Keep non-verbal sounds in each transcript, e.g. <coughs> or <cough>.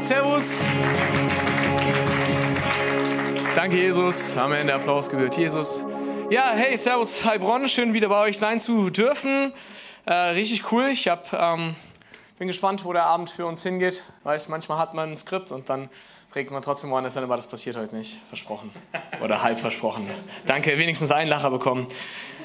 Servus. Danke, Jesus. Amen. Der Applaus gebührt Jesus. Ja, hey, servus, Heilbronn. Schön, wieder bei euch sein zu dürfen. Äh, richtig cool. Ich hab, ähm, bin gespannt, wo der Abend für uns hingeht. Weißt, manchmal hat man ein Skript und dann prägt man trotzdem woanders hin, aber das passiert heute nicht. Versprochen. Oder halb versprochen. Danke, wenigstens einen Lacher bekommen.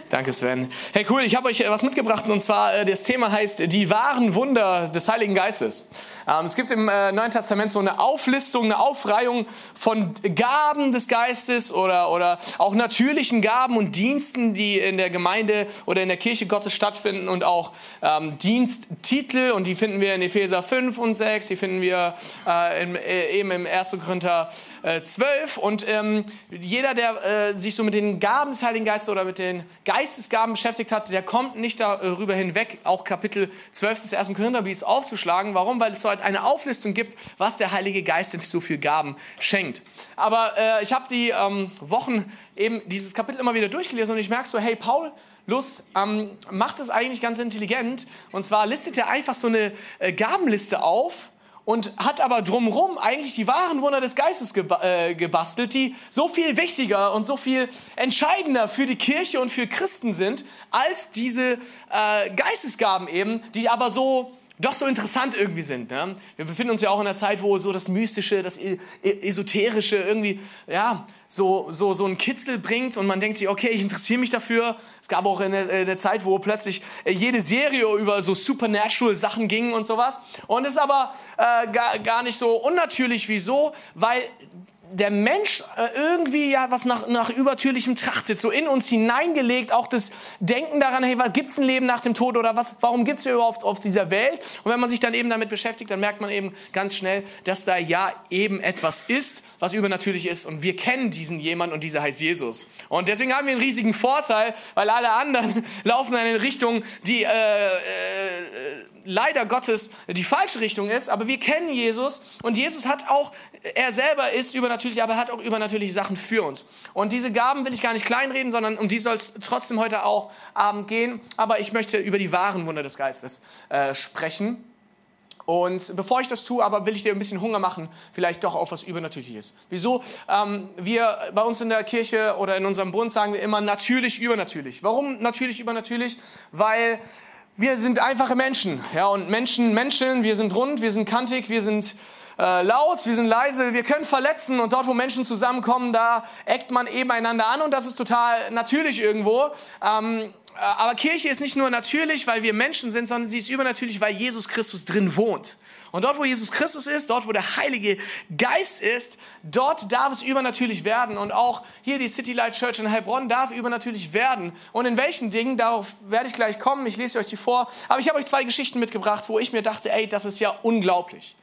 Danke, Sven. Hey, cool, ich habe euch was mitgebracht und zwar äh, das Thema heißt die wahren Wunder des Heiligen Geistes. Ähm, es gibt im äh, Neuen Testament so eine Auflistung, eine Aufreihung von Gaben des Geistes oder, oder auch natürlichen Gaben und Diensten, die in der Gemeinde oder in der Kirche Gottes stattfinden und auch ähm, Diensttitel und die finden wir in Epheser 5 und 6, die finden wir äh, äh, eben im 1. Korinther äh, 12 und ähm, jeder, der äh, sich so mit den Gaben des Heiligen Geistes oder mit den Geistesgaben beschäftigt hat, der kommt nicht darüber hinweg, auch Kapitel 12 des 1. Korintherbriefs aufzuschlagen. Warum? Weil es so eine Auflistung gibt, was der Heilige Geist denn so viel Gaben schenkt. Aber äh, ich habe die ähm, Wochen eben dieses Kapitel immer wieder durchgelesen und ich merke so, hey Paul, Lust ähm, macht es eigentlich ganz intelligent. Und zwar listet er einfach so eine äh, Gabenliste auf und hat aber drumherum eigentlich die wahren Wunder des Geistes äh, gebastelt, die so viel wichtiger und so viel entscheidender für die Kirche und für Christen sind, als diese äh, Geistesgaben eben, die aber so doch so interessant irgendwie sind. Ne? Wir befinden uns ja auch in einer Zeit, wo so das Mystische, das e-, e-, Esoterische irgendwie, ja, so, so, so einen Kitzel bringt und man denkt sich, okay, ich interessiere mich dafür. Es gab auch eine, eine Zeit, wo plötzlich äh, jede Serie über so supernatural Sachen ging und sowas. Und es ist aber äh, gar, gar nicht so unnatürlich. Wieso? Weil der Mensch äh, irgendwie ja was nach, nach Übertürlichem trachtet, so in uns hineingelegt, auch das Denken daran, hey, was gibt's ein Leben nach dem Tod oder was, warum gibt's wir überhaupt auf dieser Welt? Und wenn man sich dann eben damit beschäftigt, dann merkt man eben ganz schnell, dass da ja eben etwas ist, was übernatürlich ist und wir kennen diesen jemand und dieser heißt Jesus. Und deswegen haben wir einen riesigen Vorteil, weil alle anderen <laughs> laufen in eine Richtung, die äh, äh, leider Gottes die falsche Richtung ist, aber wir kennen Jesus und Jesus hat auch, er selber ist übernatürlich, aber er hat auch übernatürliche Sachen für uns. Und diese Gaben will ich gar nicht kleinreden, sondern um die soll es trotzdem heute auch Abend gehen. Aber ich möchte über die wahren Wunder des Geistes äh, sprechen. Und bevor ich das tue, aber will ich dir ein bisschen Hunger machen, vielleicht doch auf was Übernatürliches. Wieso? Ähm, wir bei uns in der Kirche oder in unserem Bund sagen wir immer natürlich übernatürlich. Warum natürlich übernatürlich? Weil wir sind einfache Menschen, ja, und Menschen Menschen, wir sind rund, wir sind kantig, wir sind äh, laut, wir sind leise, wir können verletzen und dort, wo Menschen zusammenkommen, da eckt man eben einander an und das ist total natürlich irgendwo. Ähm, äh, aber Kirche ist nicht nur natürlich, weil wir Menschen sind, sondern sie ist übernatürlich, weil Jesus Christus drin wohnt. Und dort, wo Jesus Christus ist, dort, wo der Heilige Geist ist, dort darf es übernatürlich werden. Und auch hier die City Light Church in Heilbronn darf übernatürlich werden. Und in welchen Dingen, darauf werde ich gleich kommen. Ich lese euch die vor. Aber ich habe euch zwei Geschichten mitgebracht, wo ich mir dachte, ey, das ist ja unglaublich.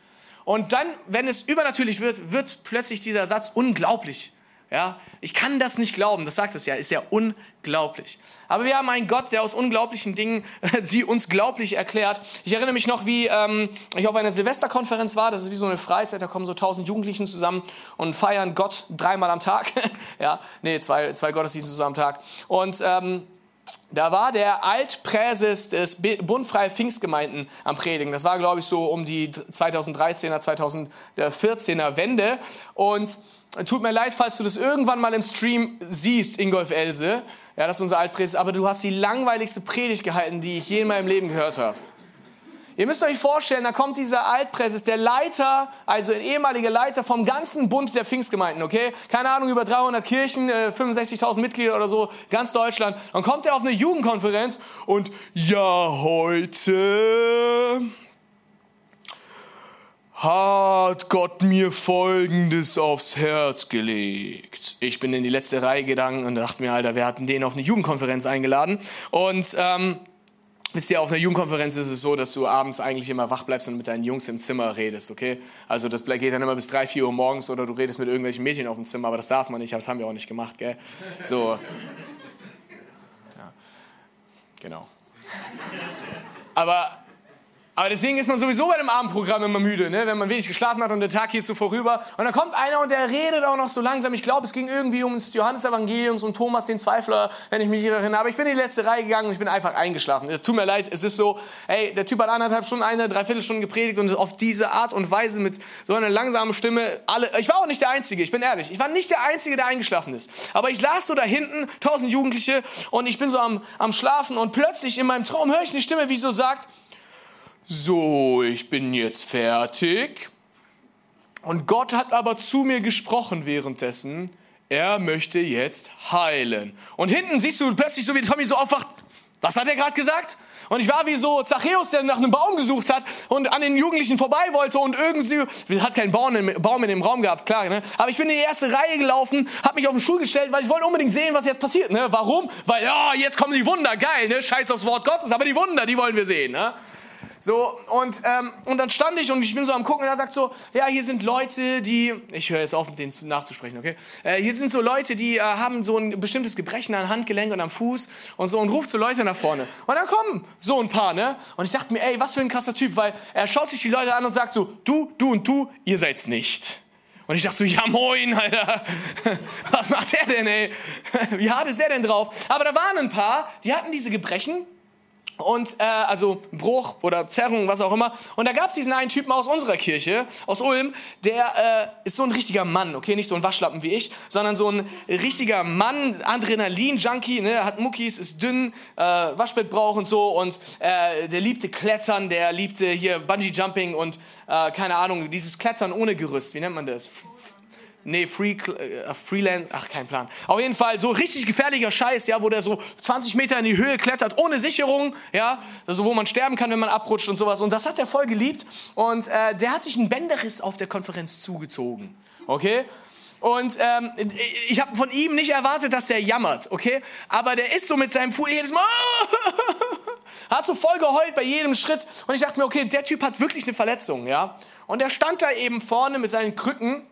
Und dann, wenn es übernatürlich wird, wird plötzlich dieser Satz unglaublich. Ja, ich kann das nicht glauben, das sagt es ja, ist ja unglaublich. Aber wir haben einen Gott, der aus unglaublichen Dingen <laughs> sie uns glaublich erklärt. Ich erinnere mich noch, wie ähm, ich auf einer Silvesterkonferenz war, das ist wie so eine Freizeit, da kommen so tausend Jugendlichen zusammen und feiern Gott dreimal am Tag. <laughs> ja, nee, zwei, zwei Gottesdienste zusammen am Tag. Und ähm, da war der Altpräses des Bund Freie Pfingstgemeinden am Predigen. Das war, glaube ich, so um die 2013er, 2014er Wende. Und Tut mir leid, falls du das irgendwann mal im Stream siehst, Ingolf Else. Ja, das ist unser Altpräses. Aber du hast die langweiligste Predigt gehalten, die ich je in meinem Leben gehört habe. Ihr müsst euch vorstellen, da kommt dieser Altpräses, der Leiter, also ein ehemaliger Leiter vom ganzen Bund der Pfingstgemeinden, okay? Keine Ahnung, über 300 Kirchen, 65.000 äh, Mitglieder oder so, ganz Deutschland. Dann kommt er auf eine Jugendkonferenz und ja, heute hat Gott mir Folgendes aufs Herz gelegt. Ich bin in die letzte Reihe gegangen und dachte mir, Alter, wir hatten den auf eine Jugendkonferenz eingeladen. Und ähm, wisst ihr, auf einer Jugendkonferenz ist es so, dass du abends eigentlich immer wach bleibst und mit deinen Jungs im Zimmer redest, okay? Also das geht dann immer bis drei, vier Uhr morgens oder du redest mit irgendwelchen Mädchen auf dem Zimmer, aber das darf man nicht, das haben wir auch nicht gemacht, gell? So. <laughs> Ja. Genau. Aber Aber deswegen ist man sowieso bei dem Abendprogramm immer müde, ne? wenn man wenig geschlafen hat und der Tag geht so vorüber. Und dann kommt einer und der redet auch noch so langsam. Ich glaube, es ging irgendwie um das Johannesevangeliums und Thomas den Zweifler, wenn ich mich nicht erinnere. Aber ich bin in die letzte Reihe gegangen und ich bin einfach eingeschlafen. Tut mir leid, es ist so, ey, der Typ hat anderthalb Stunden, eine, dreiviertel Stunden gepredigt und auf diese Art und Weise mit so einer langsamen Stimme alle. Ich war auch nicht der Einzige, ich bin ehrlich. Ich war nicht der Einzige, der eingeschlafen ist. Aber ich saß so da hinten, tausend Jugendliche und ich bin so am, am Schlafen und plötzlich in meinem Traum höre ich eine Stimme, wie so sagt, so, ich bin jetzt fertig. Und Gott hat aber zu mir gesprochen währenddessen, er möchte jetzt heilen. Und hinten siehst du plötzlich so, wie Tommy so aufwacht. Was hat er gerade gesagt? Und ich war wie so Zachäus, der nach einem Baum gesucht hat und an den Jugendlichen vorbei wollte und irgendwie, hat keinen Baum, in dem Raum gehabt, klar, ne? Aber ich bin in die erste Reihe gelaufen, habe mich auf den Stuhl gestellt, weil ich wollte unbedingt sehen, was jetzt passiert, ne? Warum? Weil, ja, jetzt kommen die Wunder, geil, ne? Scheiß aufs Wort Gottes, aber die Wunder, die wollen wir sehen, ne? So, und, ähm, und dann stand ich und ich bin so am Gucken und er sagt so, ja, hier sind Leute, die, ich höre jetzt auf, mit denen nachzusprechen, okay? Äh, hier sind so Leute, die äh, haben so ein bestimmtes Gebrechen an Handgelenk und am Fuß und so und ruft so Leute nach vorne. Und dann kommen so ein paar, ne? Und ich dachte mir, ey, was für ein krasser Typ, weil er schaut sich die Leute an und sagt so, du, du und du, ihr seid's nicht. Und ich dachte so, ja moin, Alter. <laughs> Was macht der denn, ey? <laughs> Wie hart ist der denn drauf? Aber da waren ein paar, die hatten diese Gebrechen und äh, also Bruch oder Zerrung, was auch immer. Und da gab es diesen einen Typen aus unserer Kirche, aus Ulm, der äh, ist so ein richtiger Mann, okay, nicht so ein Waschlappen wie ich, sondern so ein richtiger Mann, Adrenalin-Junkie, ne, hat Muckis, ist dünn, äh, Waschbett braucht und so und äh, der liebte Klettern, der liebte hier Bungee-Jumping und äh, keine Ahnung, dieses Klettern ohne Gerüst, wie nennt man das? Nee, Free, äh, Freelance, ach, kein Plan. Auf jeden Fall so richtig gefährlicher Scheiß, ja, wo der so 20 Meter in die Höhe klettert, ohne Sicherung, ja, also wo man sterben kann, wenn man abrutscht und sowas. Und das hat er voll geliebt. Und äh, der hat sich einen Bänderriss auf der Konferenz zugezogen, okay? Und ähm, ich habe von ihm nicht erwartet, dass der jammert, okay? Aber der ist so mit seinem Fuß jedes Mal, <laughs> hat so voll geheult bei jedem Schritt. Und ich dachte mir, okay, der Typ hat wirklich eine Verletzung, ja? Und er stand da eben vorne mit seinen Krücken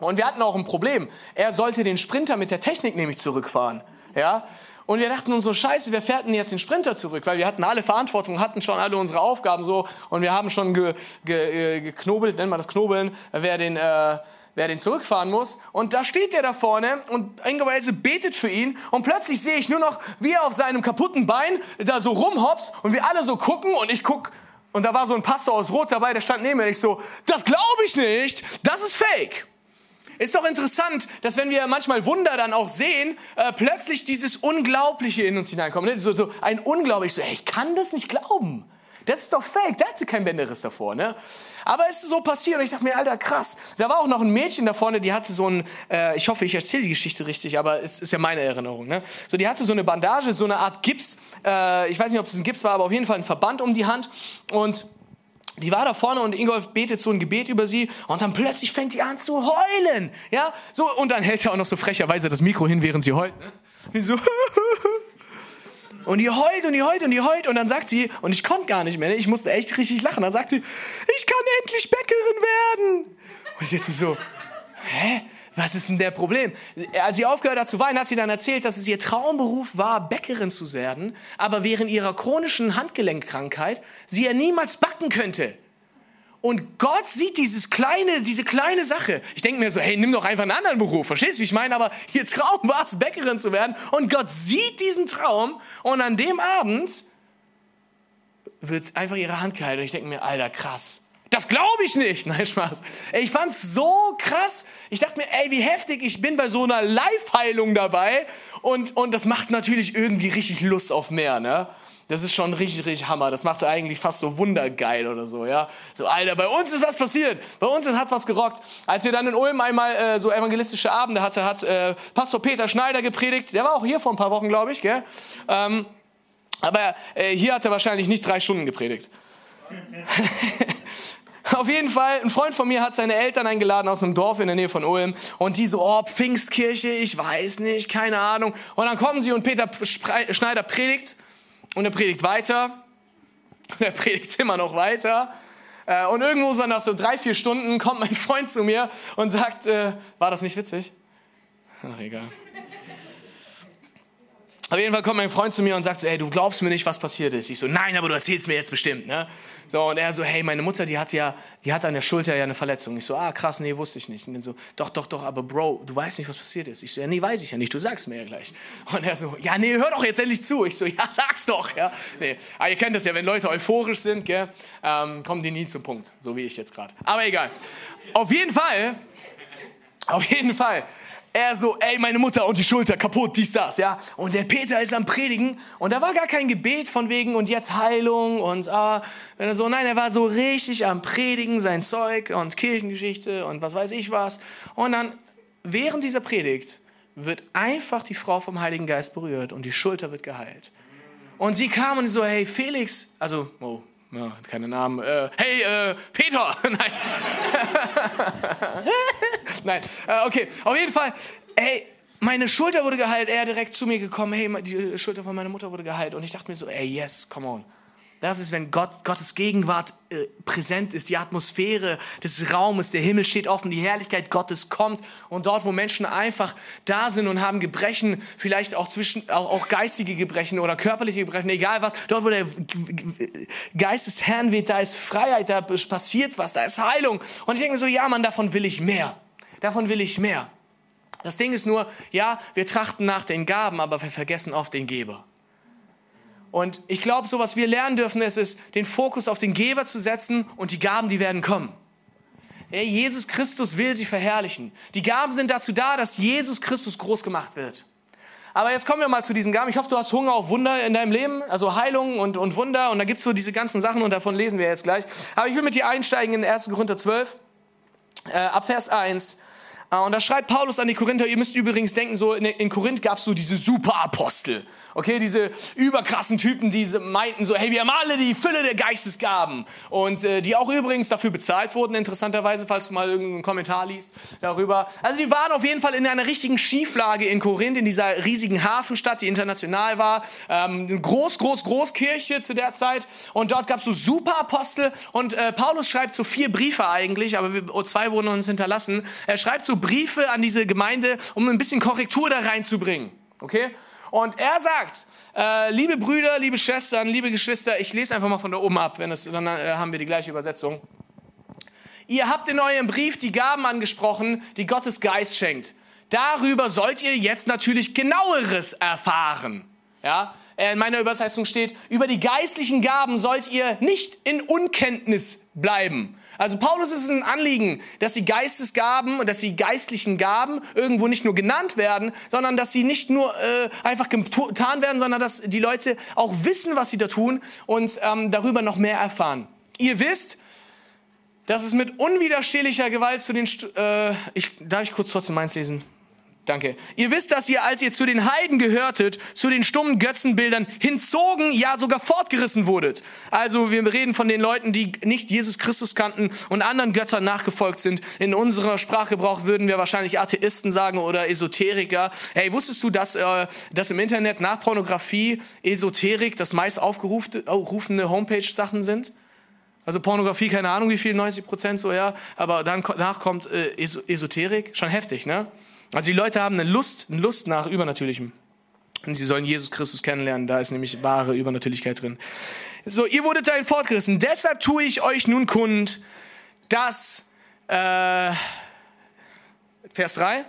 und wir hatten auch ein Problem. Er sollte den Sprinter mit der Technik nämlich zurückfahren. Ja? Und wir dachten uns so, scheiße, wer fährt denn jetzt den Sprinter zurück? Weil wir hatten alle Verantwortung, hatten schon alle unsere Aufgaben so und wir haben schon ge, ge, äh, geknobelt, nennt man das Knobeln, wer den, äh, wer den zurückfahren muss. Und da steht der da vorne und Ingo betet für ihn und plötzlich sehe ich nur noch, wie er auf seinem kaputten Bein da so rumhops und wir alle so gucken und ich guck und da war so ein Pastor aus Rot dabei, der stand neben mir und ich so, das glaube ich nicht, das ist fake. Ist doch interessant, dass wenn wir manchmal Wunder dann auch sehen, äh, plötzlich dieses Unglaubliche in uns hineinkommt. Ne? So, so ein Unglaublich, so, ey, ich kann das nicht glauben. Das ist doch fake, der hatte kein Bänderriss davor, ne? Aber es ist so passiert und ich dachte mir, Alter, krass. Da war auch noch ein Mädchen da vorne, die hatte so ein, äh, ich hoffe, ich erzähle die Geschichte richtig, aber es ist ja meine Erinnerung, ne? So, die hatte so eine Bandage, so eine Art Gips, äh, ich weiß nicht, ob es ein Gips war, aber auf jeden Fall ein Verband um die Hand und die war da vorne und Ingolf betet so ein Gebet über sie und dann plötzlich fängt die an zu heulen. Ja, so und dann hält er auch noch so frecherweise das Mikro hin, während sie heult. Ne? Und so <laughs> und die heult und die heult und die heult und dann sagt sie und ich konnte gar nicht mehr, ne? ich musste echt richtig lachen. Dann sagt sie, ich kann endlich Bäckerin werden. Und ich dachte so, hä? Was ist denn der Problem? Als sie aufgehört hat zu weinen, hat sie dann erzählt, dass es ihr Traumberuf war, Bäckerin zu werden, aber während ihrer chronischen Handgelenkkrankheit sie ja niemals backen könnte. Und Gott sieht dieses kleine, diese kleine Sache. Ich denke mir so, hey, nimm doch einfach einen anderen Beruf. Verstehst du, wie ich meine? Aber ihr Traum war es, Bäckerin zu werden. Und Gott sieht diesen Traum. Und an dem Abend wird einfach ihre Hand gehalten. Und ich denke mir, Alter, krass. Das glaube ich nicht. <laughs> Nein, Spaß. Ich fand's so krass. Ich dachte mir, ey, wie heftig, ich bin bei so einer Live-Heilung dabei. Und, und das macht natürlich irgendwie richtig Lust auf mehr, ne? Das ist schon richtig, richtig Hammer. Das macht eigentlich fast so wundergeil oder so, ja. So, Alter, bei uns ist was passiert. Bei uns hat was gerockt. Als wir dann in Ulm einmal äh, so evangelistische Abende hatten, hat äh, Pastor Peter Schneider gepredigt. Der war auch hier vor ein paar Wochen, glaube ich, gell? Ähm, aber äh, hier hat er wahrscheinlich nicht drei Stunden gepredigt. <laughs> Auf jeden Fall, ein Freund von mir hat seine Eltern eingeladen aus einem Dorf in der Nähe von Ulm und die so, oh, Pfingstkirche, ich weiß nicht, keine Ahnung. Und dann kommen sie und Peter Schneider predigt und er predigt weiter und <laughs> er predigt immer noch weiter. Äh, und irgendwo so nach so drei, vier Stunden kommt mein Freund zu mir und sagt, äh, war das nicht witzig? Ach, egal. Auf jeden Fall kommt mein Freund zu mir und sagt so, hey, du glaubst mir nicht, was passiert ist. Ich so, nein, aber du erzählst mir jetzt bestimmt, ne? So, und er so, hey, meine Mutter, die hat ja, die hat an der Schulter ja eine Verletzung. Ich so, ah, krass, nee, wusste ich nicht. Und dann so, doch, doch, doch, aber Bro, du weißt nicht, was passiert ist. Ich so, ja, nee, weiß ich ja nicht, du sagst mir ja gleich. Und er so, ja, nee, hör doch jetzt endlich zu. Ich so, ja, sag's doch, ja. Nee, aber ihr kennt das ja, wenn Leute euphorisch sind, gell, ähm, kommen die nie zum Punkt, so wie ich jetzt gerade. Aber egal. Auf jeden Fall, auf jeden Fall, er so, ey, meine Mutter und die Schulter kaputt, dies, das, ja. Und der Peter ist am Predigen und da war gar kein Gebet von wegen und jetzt Heilung und ah, so. Nein, er war so richtig am Predigen, sein Zeug und Kirchengeschichte und was weiß ich was. Und dann, während dieser Predigt, wird einfach die Frau vom Heiligen Geist berührt und die Schulter wird geheilt. Und sie kam und so, hey, Felix, also, oh, ja, keine Namen. Äh, hey, äh, Peter! <laughs> Nein. <laughs> <laughs> Nein, äh, okay. Auf jeden Fall, hey, meine Schulter wurde geheilt. Er direkt zu mir gekommen. Hey, die Schulter von meiner Mutter wurde geheilt. Und ich dachte mir so, ey, yes, come on. Das ist, wenn Gott, Gottes Gegenwart äh, präsent ist, die Atmosphäre des Raumes, der Himmel steht offen, die Herrlichkeit Gottes kommt und dort, wo Menschen einfach da sind und haben Gebrechen, vielleicht auch zwischen, auch, auch geistige Gebrechen oder körperliche Gebrechen, egal was, dort, wo der Geist des Herrn weht, da ist Freiheit, da passiert was, da ist Heilung. Und ich denke so, ja, Mann, davon will ich mehr. Davon will ich mehr. Das Ding ist nur, ja, wir trachten nach den Gaben, aber wir vergessen oft den Geber. Und ich glaube, so was wir lernen dürfen, ist es, den Fokus auf den Geber zu setzen und die Gaben, die werden kommen. Hey, Jesus Christus will sie verherrlichen. Die Gaben sind dazu da, dass Jesus Christus groß gemacht wird. Aber jetzt kommen wir mal zu diesen Gaben. Ich hoffe, du hast Hunger auf Wunder in deinem Leben, also Heilung und, und Wunder. Und da gibt's so diese ganzen Sachen und davon lesen wir jetzt gleich. Aber ich will mit dir einsteigen in 1. Korinther 12, äh, ab Vers 1. Ah, und da schreibt Paulus an die Korinther, ihr müsst übrigens denken, so in, in Korinth gab es so diese Superapostel, okay, diese überkrassen Typen, die meinten so, hey, wir haben alle die Fülle der Geistesgaben. Und äh, die auch übrigens dafür bezahlt wurden, interessanterweise, falls du mal irgendeinen Kommentar liest darüber. Also die waren auf jeden Fall in einer richtigen Schieflage in Korinth, in dieser riesigen Hafenstadt, die international war, ähm, groß, groß, groß Kirche zu der Zeit. Und dort gab es so Superapostel. Und äh, Paulus schreibt so vier Briefe eigentlich, aber wir, oh, zwei wurden uns hinterlassen. Er schreibt so Briefe an diese Gemeinde, um ein bisschen Korrektur da reinzubringen. Okay? Und er sagt, äh, liebe Brüder, liebe Schwestern, liebe Geschwister, ich lese einfach mal von da oben ab, wenn es, dann äh, haben wir die gleiche Übersetzung. Ihr habt in eurem Brief die Gaben angesprochen, die Gottes Geist schenkt. Darüber sollt ihr jetzt natürlich genaueres erfahren. Ja, in meiner Übersetzung steht, über die geistlichen Gaben sollt ihr nicht in Unkenntnis bleiben. Also Paulus ist es ein Anliegen, dass die Geistesgaben und dass die geistlichen Gaben irgendwo nicht nur genannt werden, sondern dass sie nicht nur äh, einfach getan werden, sondern dass die Leute auch wissen, was sie da tun und ähm, darüber noch mehr erfahren. Ihr wisst, dass es mit unwiderstehlicher Gewalt zu den... St äh, ich, darf ich kurz trotzdem meins lesen? Danke. Ihr wisst, dass ihr, als ihr zu den Heiden gehörtet, zu den stummen Götzenbildern hinzogen, ja sogar fortgerissen wurdet. Also wir reden von den Leuten, die nicht Jesus Christus kannten und anderen Göttern nachgefolgt sind. In unserer Sprachgebrauch würden wir wahrscheinlich Atheisten sagen oder Esoteriker. Hey, wusstest du, dass, äh, dass im Internet nach Pornografie Esoterik das meist aufgerufene Homepage-Sachen sind? Also Pornografie, keine Ahnung wie viel, 90 Prozent so, ja. Aber danach kommt äh, Esoterik, schon heftig, ne? Also die Leute haben eine Lust, eine Lust nach Übernatürlichem. Und sie sollen Jesus Christus kennenlernen, da ist nämlich wahre Übernatürlichkeit drin. So, ihr wurdet dahin fortgerissen. Deshalb tue ich euch nun kund, dass, äh, Vers 3,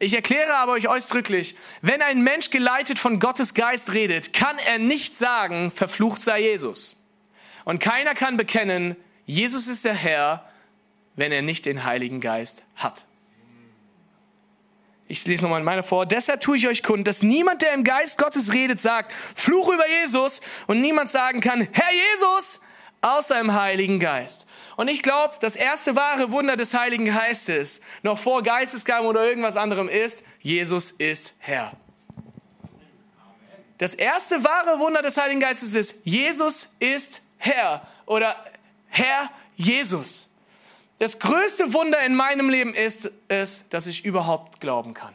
ich erkläre aber euch ausdrücklich, wenn ein Mensch geleitet von Gottes Geist redet, kann er nicht sagen, verflucht sei Jesus. Und keiner kann bekennen, Jesus ist der Herr, wenn er nicht den Heiligen Geist hat. Ich lese nochmal meine vor. Deshalb tue ich euch kund, dass niemand, der im Geist Gottes redet, sagt, Fluch über Jesus und niemand sagen kann, Herr Jesus, außer im Heiligen Geist. Und ich glaube, das erste wahre Wunder des Heiligen Geistes, noch vor Geistesgaben oder irgendwas anderem ist, Jesus ist Herr. Das erste wahre Wunder des Heiligen Geistes ist, Jesus ist Herr oder Herr Jesus. Das größte Wunder in meinem Leben ist es, dass ich überhaupt glauben kann.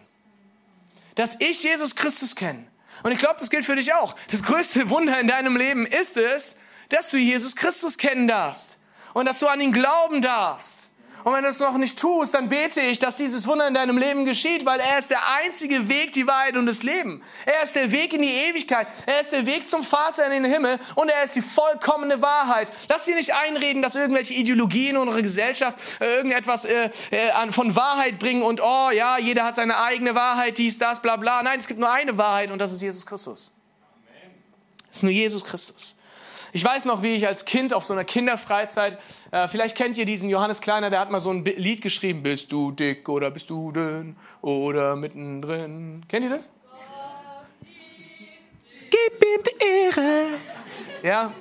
Dass ich Jesus Christus kenne. Und ich glaube, das gilt für dich auch. Das größte <laughs> Wunder in deinem Leben ist es, dass du Jesus Christus kennen darfst und dass du an ihn glauben darfst Und wenn du es noch nicht tust, dann bete ich, dass dieses Wunder in deinem Leben geschieht, weil er ist der einzige Weg, die Wahrheit und das Leben. Er ist der Weg in die Ewigkeit. Er ist der Weg zum Vater in den Himmel und er ist die vollkommene Wahrheit. Lass dir nicht einreden, dass irgendwelche Ideologien in unserer Gesellschaft äh, irgendetwas äh, äh, von Wahrheit bringen und oh ja, jeder hat seine eigene Wahrheit, dies, das, bla bla. Nein, es gibt nur eine Wahrheit und das ist Jesus Christus. Es ist nur Jesus Christus. Ich weiß noch, wie ich als Kind auf so einer Kinderfreizeit, äh, vielleicht kennt ihr diesen Johannes Kleiner, der hat mal so ein Lied geschrieben, bist du dick oder bist du dünn oder mittendrin. Kennt ihr das? Gib ihm die Ehre. Ja.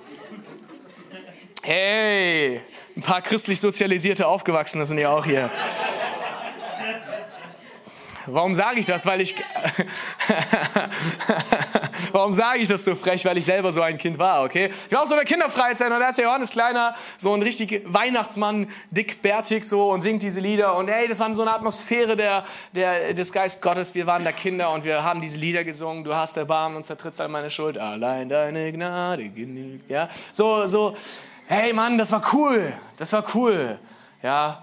Hey, ein paar christlich sozialisierte Aufgewachsene sind ja auch hier. Warum sage ich das? Weil ich. <laughs> Warum sage ich das so frech? Weil ich selber so ein Kind war, okay? Ich war auf so einer Kinderfreizeit und da ist der Johannes Kleiner, so ein richtig Weihnachtsmann, dickbärtig so und singt diese Lieder. Und hey, das war so eine Atmosphäre der, der, des Geist Gottes. Wir waren da Kinder und wir haben diese Lieder gesungen. Du hast Erbarmen und zertrittst an meine Schuld. Allein deine Gnade genügt. Ja, so, so. Hey Mann, das war cool. Das war cool. Ja,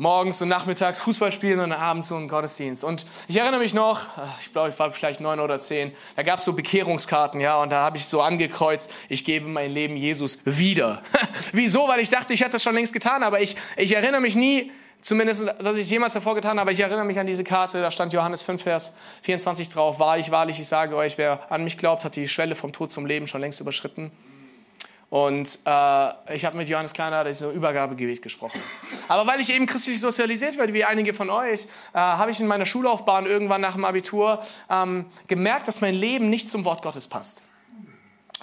morgens und nachmittags Fußball spielen und abends so einen Gottesdienst. Und ich erinnere mich noch, ich glaube, ich war vielleicht neun oder zehn, da gab es so Bekehrungskarten, ja, und da habe ich so angekreuzt, ich gebe mein Leben Jesus wieder. <laughs> Wieso? Weil ich dachte, ich hätte das schon längst getan, aber ich, ich erinnere mich nie, zumindest, dass ich es jemals davor getan habe, aber ich erinnere mich an diese Karte, da stand Johannes 5, Vers 24 drauf, wahrlich, wahrlich, ich sage euch, wer an mich glaubt, hat die Schwelle vom Tod zum Leben schon längst überschritten. Und äh, ich habe mit Johannes Kleiner das Übergabegebet gesprochen. Aber weil ich eben christlich sozialisiert werde, wie einige von euch, äh, habe ich in meiner Schullaufbahn irgendwann nach dem Abitur ähm, gemerkt, dass mein Leben nicht zum Wort Gottes passt.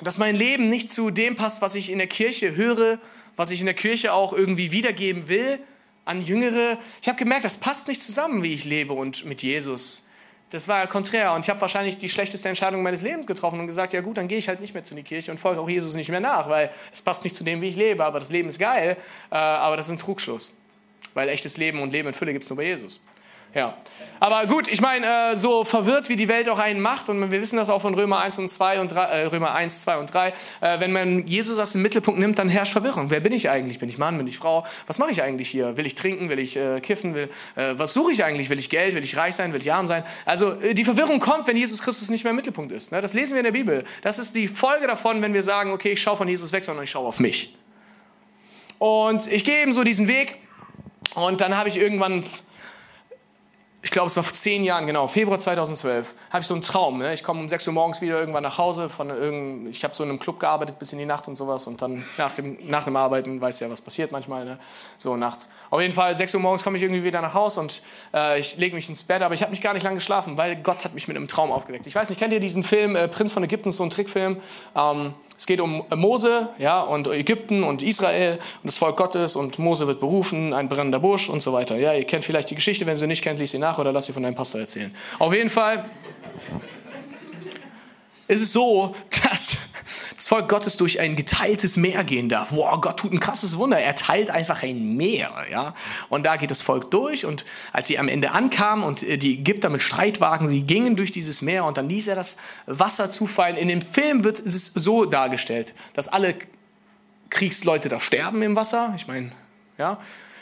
Dass mein Leben nicht zu dem passt, was ich in der Kirche höre, was ich in der Kirche auch irgendwie wiedergeben will an Jüngere. Ich habe gemerkt, das passt nicht zusammen, wie ich lebe und mit Jesus das war ja konträr. Und ich habe wahrscheinlich die schlechteste Entscheidung meines Lebens getroffen und gesagt, ja gut, dann gehe ich halt nicht mehr zu die Kirche und folge auch Jesus nicht mehr nach, weil es passt nicht zu dem, wie ich lebe. Aber das Leben ist geil, äh, aber das ist ein Trugschluss. Weil echtes Leben und Leben in Fülle gibt es nur bei Jesus. Ja. Aber gut, ich meine, äh, so verwirrt wie die Welt auch einen macht, und wir wissen das auch von Römer 1 und 2 und 3, äh, Römer 1, 2 und 3, äh, wenn man Jesus aus dem Mittelpunkt nimmt, dann herrscht Verwirrung. Wer bin ich eigentlich? Bin ich Mann? Bin ich Frau? Was mache ich eigentlich hier? Will ich trinken? Will ich äh, kiffen? Will, äh, was suche ich eigentlich? Will ich Geld? Will ich reich sein? Will ich arm sein? Also äh, die Verwirrung kommt, wenn Jesus Christus nicht mehr im Mittelpunkt ist. Ne? Das lesen wir in der Bibel. Das ist die Folge davon, wenn wir sagen, okay, ich schaue von Jesus weg, sondern ich schaue auf mich. Und ich gehe eben so diesen Weg. Und dann habe ich irgendwann ich glaube, es war vor zehn Jahren, genau, Februar 2012, habe ich so einen Traum. Ne? Ich komme um 6 Uhr morgens wieder irgendwann nach Hause. Von ich habe so in einem Club gearbeitet bis in die Nacht und sowas. Und dann nach dem, nach dem Arbeiten, weiß ja, was passiert manchmal, ne? so nachts. Auf jeden Fall, 6 Uhr morgens komme ich irgendwie wieder nach Hause und äh, ich lege mich ins Bett. Aber ich habe mich gar nicht lange geschlafen, weil Gott hat mich mit einem Traum aufgeweckt. Ich weiß nicht, kennt ihr diesen Film äh, Prinz von Ägypten, so ein Trickfilm? Ähm, es geht um Mose ja, und Ägypten und Israel und das Volk Gottes und Mose wird berufen, ein brennender Busch und so weiter. Ja, ihr kennt vielleicht die Geschichte, wenn sie nicht kennt, liest sie nach oder lasst sie von deinem Pastor erzählen. Auf jeden Fall ist es so, <laughs> dass das Volk Gottes durch ein geteiltes Meer gehen darf. Wow, Gott tut ein krasses Wunder. Er teilt einfach ein Meer, ja. Und da geht das Volk durch und als sie am Ende ankamen und äh, die Ägypter mit Streitwagen, sie gingen durch dieses Meer und dann ließ er das Wasser zufallen. In dem Film wird es so dargestellt, dass alle Kriegsleute da sterben im Wasser. Ich meine, ja,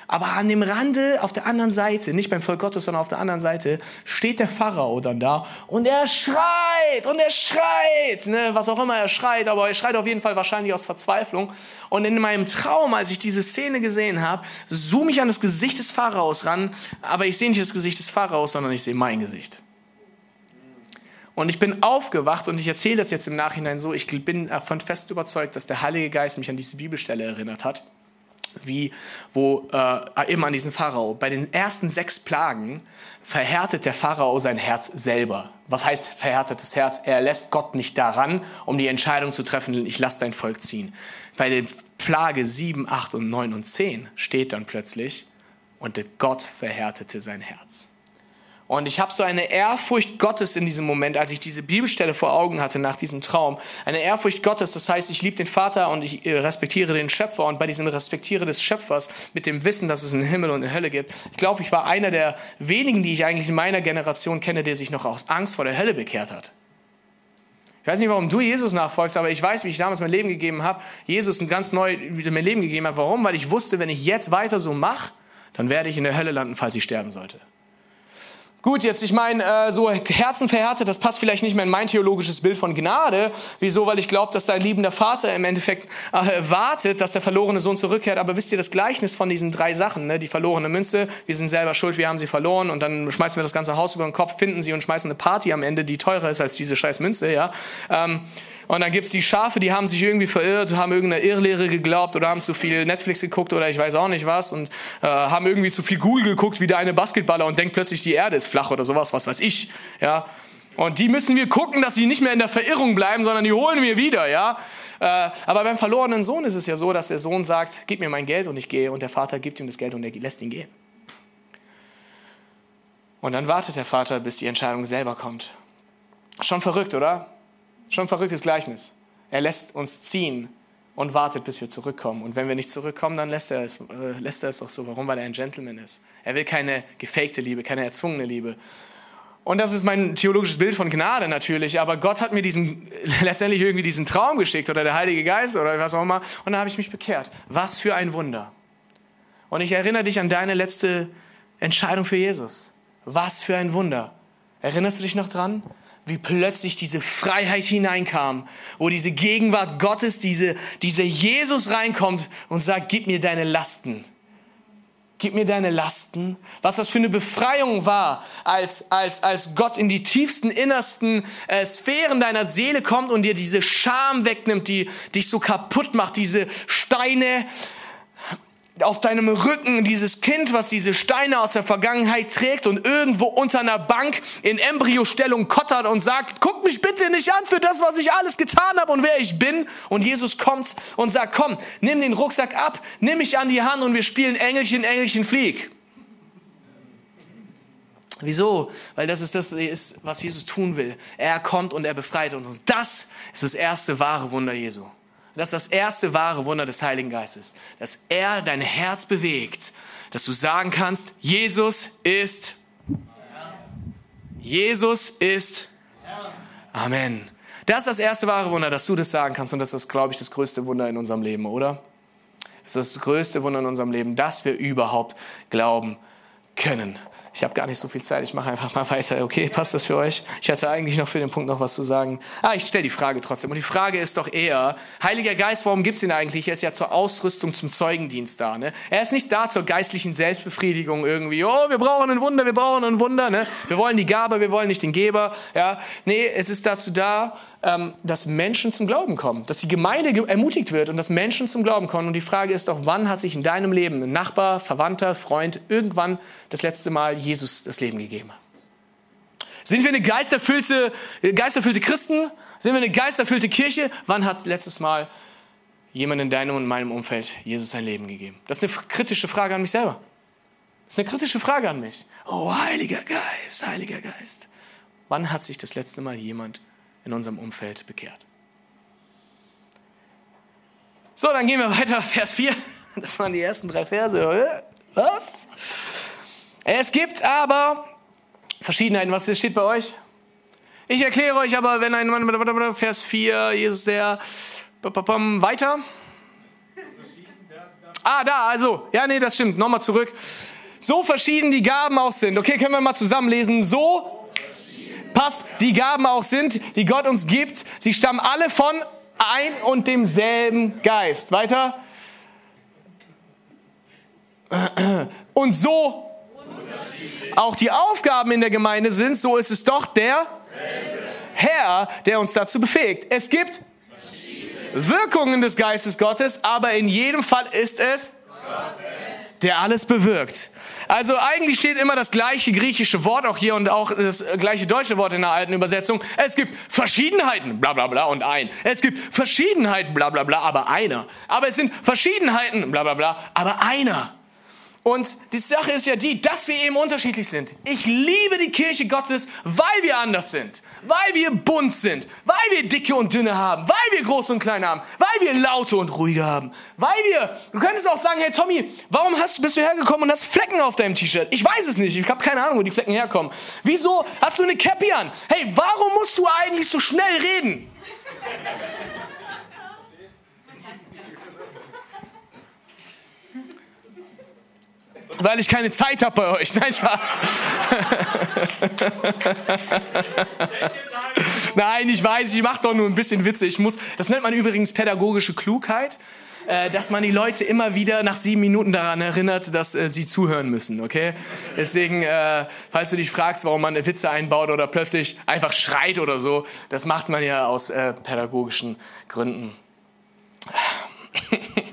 aber an dem Rande, auf der anderen Seite, nicht beim Volk Gottes, sondern auf der anderen Seite, steht der Pharao dann da und er schreit und er schreit, ne, was auch immer er schreit, aber er schreit auf jeden Fall wahrscheinlich aus Verzweiflung. Und in meinem Traum, als ich diese Szene gesehen habe, zoome ich an das Gesicht des Pharaos ran, aber ich sehe nicht das Gesicht des Pharaos, sondern ich sehe mein Gesicht. Und ich bin aufgewacht und ich erzähle das jetzt im Nachhinein so, ich bin davon fest überzeugt, dass der Heilige Geist mich an diese Bibelstelle erinnert hat wie wo äh, eben an diesen Pharao. Bei den ersten sechs Plagen verhärtet der Pharao sein Herz selber. Was heißt verhärtetes Herz? Er lässt Gott nicht daran, um die Entscheidung zu treffen, ich lasse dein Volk ziehen. Bei den Plage 7, 8 und 9 und 10 steht dann plötzlich, und Gott verhärtete sein Herz. Und ich habe so eine Ehrfurcht Gottes in diesem Moment, als ich diese Bibelstelle vor Augen hatte nach diesem Traum. Eine Ehrfurcht Gottes, das heißt, ich liebe den Vater und ich äh, respektiere den Schöpfer. Und bei diesem Respektiere des Schöpfers, mit dem Wissen, dass es einen Himmel und eine Hölle gibt, ich glaube, ich war einer der wenigen, die ich eigentlich in meiner Generation kenne, der sich noch aus Angst vor der Hölle bekehrt hat. Ich weiß nicht, warum du Jesus nachfolgst, aber ich weiß, wie ich damals mein Leben gegeben habe. Jesus ein ganz neu mein Leben gegeben habe. Warum? Weil ich wusste, wenn ich jetzt weiter so mache, dann werde ich in der Hölle landen, falls ich sterben sollte. Gut, jetzt, ich meine, äh, so herzenverhärtet, das passt vielleicht nicht mehr in mein theologisches Bild von Gnade. Wieso? Weil ich glaube, dass dein liebender Vater im Endeffekt äh, wartet, dass der verlorene Sohn zurückkehrt. Aber wisst ihr, das Gleichnis von diesen drei Sachen, ne? die verlorene Münze, wir sind selber schuld, wir haben sie verloren und dann schmeißen wir das ganze Haus über den Kopf, finden sie und schmeißen eine Party am Ende, die teurer ist als diese scheiß Münze, ja. Ähm, und dann gibt's die Schafe, die haben sich irgendwie verirrt, haben irgendeine Irrlehre geglaubt oder haben zu viel Netflix geguckt oder ich weiß auch nicht was und äh, haben irgendwie zu viel Google geguckt wie der eine Basketballer und denkt plötzlich, die Erde ist flach oder sowas, was weiß ich. Ja. Und die müssen wir gucken, dass sie nicht mehr in der Verirrung bleiben, sondern die holen wir wieder, ja. Äh, aber beim verlorenen Sohn ist es ja so, dass der Sohn sagt, gib mir mein Geld und ich gehe und der Vater gibt ihm das Geld und er lässt ihn gehen. Und dann wartet der Vater, bis die Entscheidung selber kommt. Schon verrückt, oder? Schon ein verrücktes Gleichnis. Er lässt uns ziehen und wartet, bis wir zurückkommen. Und wenn wir nicht zurückkommen, dann lässt er es, äh, lässt er es auch so. Warum? Weil er ein Gentleman ist. Er will keine gefakte Liebe, keine erzwungene Liebe. Und das ist mein theologisches Bild von Gnade natürlich, aber Gott hat mir diesen, <laughs> letztendlich irgendwie diesen Traum geschickt oder der Heilige Geist oder was auch immer und da habe ich mich bekehrt. Was für ein Wunder. Und ich erinnere dich an deine letzte Entscheidung für Jesus. Was für ein Wunder. Erinnerst du dich noch dran? Wie plötzlich diese Freiheit hineinkam, wo diese Gegenwart Gottes, diese, dieser Jesus reinkommt und sagt, gib mir deine Lasten. Gib mir deine Lasten. Was das für eine Befreiung war, als, als, als Gott in die tiefsten, innersten äh, Sphären deiner Seele kommt und dir diese Scham wegnimmt, die dich so kaputt macht, diese Steine, auf deinem Rücken dieses Kind, was diese Steine aus der Vergangenheit trägt und irgendwo unter einer Bank in Embryostellung kottert und sagt, guck mich bitte nicht an für das, was ich alles getan habe und wer ich bin. Und Jesus kommt und sagt, komm, nimm den Rucksack ab, nimm mich an die Hand und wir spielen Engelchen, Engelchen, flieg. Wieso? Weil das ist das, ist, was Jesus tun will. Er kommt und er befreit uns. Das ist das erste wahre Wunder Jesu. Das ist das erste wahre Wunder des Heiligen Geistes, dass er dein Herz bewegt, dass du sagen kannst, Jesus ist, Jesus ist, Amen. Das ist das erste wahre Wunder, dass du das sagen kannst und das ist, glaube ich, das größte Wunder in unserem Leben, oder? Das ist das größte Wunder in unserem Leben, dass wir überhaupt glauben können ich habe gar nicht so viel Zeit, ich mache einfach mal weiter. Okay, passt das für euch? Ich hatte eigentlich noch für den Punkt noch was zu sagen. Ah, ich stelle die Frage trotzdem. Und die Frage ist doch eher, Heiliger Geist, warum gibt's ihn eigentlich? Er ist ja zur Ausrüstung zum Zeugendienst da. Ne? Er ist nicht da zur geistlichen Selbstbefriedigung irgendwie. Oh, wir brauchen ein Wunder, wir brauchen ein Wunder. Ne? Wir wollen die Gabe, wir wollen nicht den Geber. Ja? Nee, es ist dazu da, dass Menschen zum Glauben kommen, dass die Gemeinde ermutigt wird und dass Menschen zum Glauben kommen. Und die Frage ist doch, wann hat sich in deinem Leben ein Nachbar, Verwandter, Freund irgendwann das letzte Mal Jesus das Leben gegeben? Sind wir eine geisterfüllte, geisterfüllte Christen? Sind wir eine geisterfüllte Kirche? Wann hat letztes Mal jemand in deinem und meinem Umfeld Jesus sein Leben gegeben? Das ist eine kritische Frage an mich selber. Das ist eine kritische Frage an mich. Oh, Heiliger Geist, Heiliger Geist. Wann hat sich das letzte Mal jemand in unserem Umfeld bekehrt. So, dann gehen wir weiter, <laughs> Vers 4. Das waren die ersten drei Verse. Was? Es gibt aber Verschiedenheiten. Was steht bei euch? Ich erkläre euch aber, wenn ein Mann, Vers 4, Jesus der, weiter. Ah, da, also, ja, nee, das stimmt, nochmal zurück. So verschieden die Gaben auch sind. Okay, können wir mal zusammenlesen. So passt, die Gaben auch sind, die Gott uns gibt. Sie stammen alle von ein und demselben Geist. Weiter. Und so auch die Aufgaben in der Gemeinde sind, so ist es doch der Herr, der uns dazu befähigt. Es gibt Wirkungen des Geistes Gottes, aber in jedem Fall ist es, der alles bewirkt. Also eigentlich steht immer das gleiche griechische Wort auch hier und auch das gleiche deutsche Wort in der alten Übersetzung. Es gibt Verschiedenheiten, bla bla bla und ein. Es gibt Verschiedenheiten, bla bla bla, aber einer. Aber es sind Verschiedenheiten, bla bla bla, aber einer. Und die Sache ist ja die, dass wir eben unterschiedlich sind. Ich liebe die Kirche Gottes, weil wir anders sind weil wir bunt sind, weil wir dicke und dünne haben, weil wir groß und klein haben, weil wir laute und ruhige haben, weil wir, du könntest auch sagen, hey Tommy, warum hast, bist du hergekommen und hast Flecken auf deinem T-Shirt? Ich weiß es nicht, ich habe keine Ahnung, wo die Flecken herkommen. Wieso hast du eine Cappy an? Hey, warum musst du eigentlich so schnell reden? Weil ich keine Zeit habe bei euch. <laughs> Nein, Spaß. Nein, ich weiß, ich mache doch nur ein bisschen Witze. Ich muss, das nennt man übrigens pädagogische Klugheit, äh, dass man die Leute immer wieder nach sieben Minuten daran erinnert, dass äh, sie zuhören müssen, okay? Deswegen, äh, falls du dich fragst, warum man Witze einbaut oder plötzlich einfach schreit oder so, das macht man ja aus äh, pädagogischen Gründen. <laughs>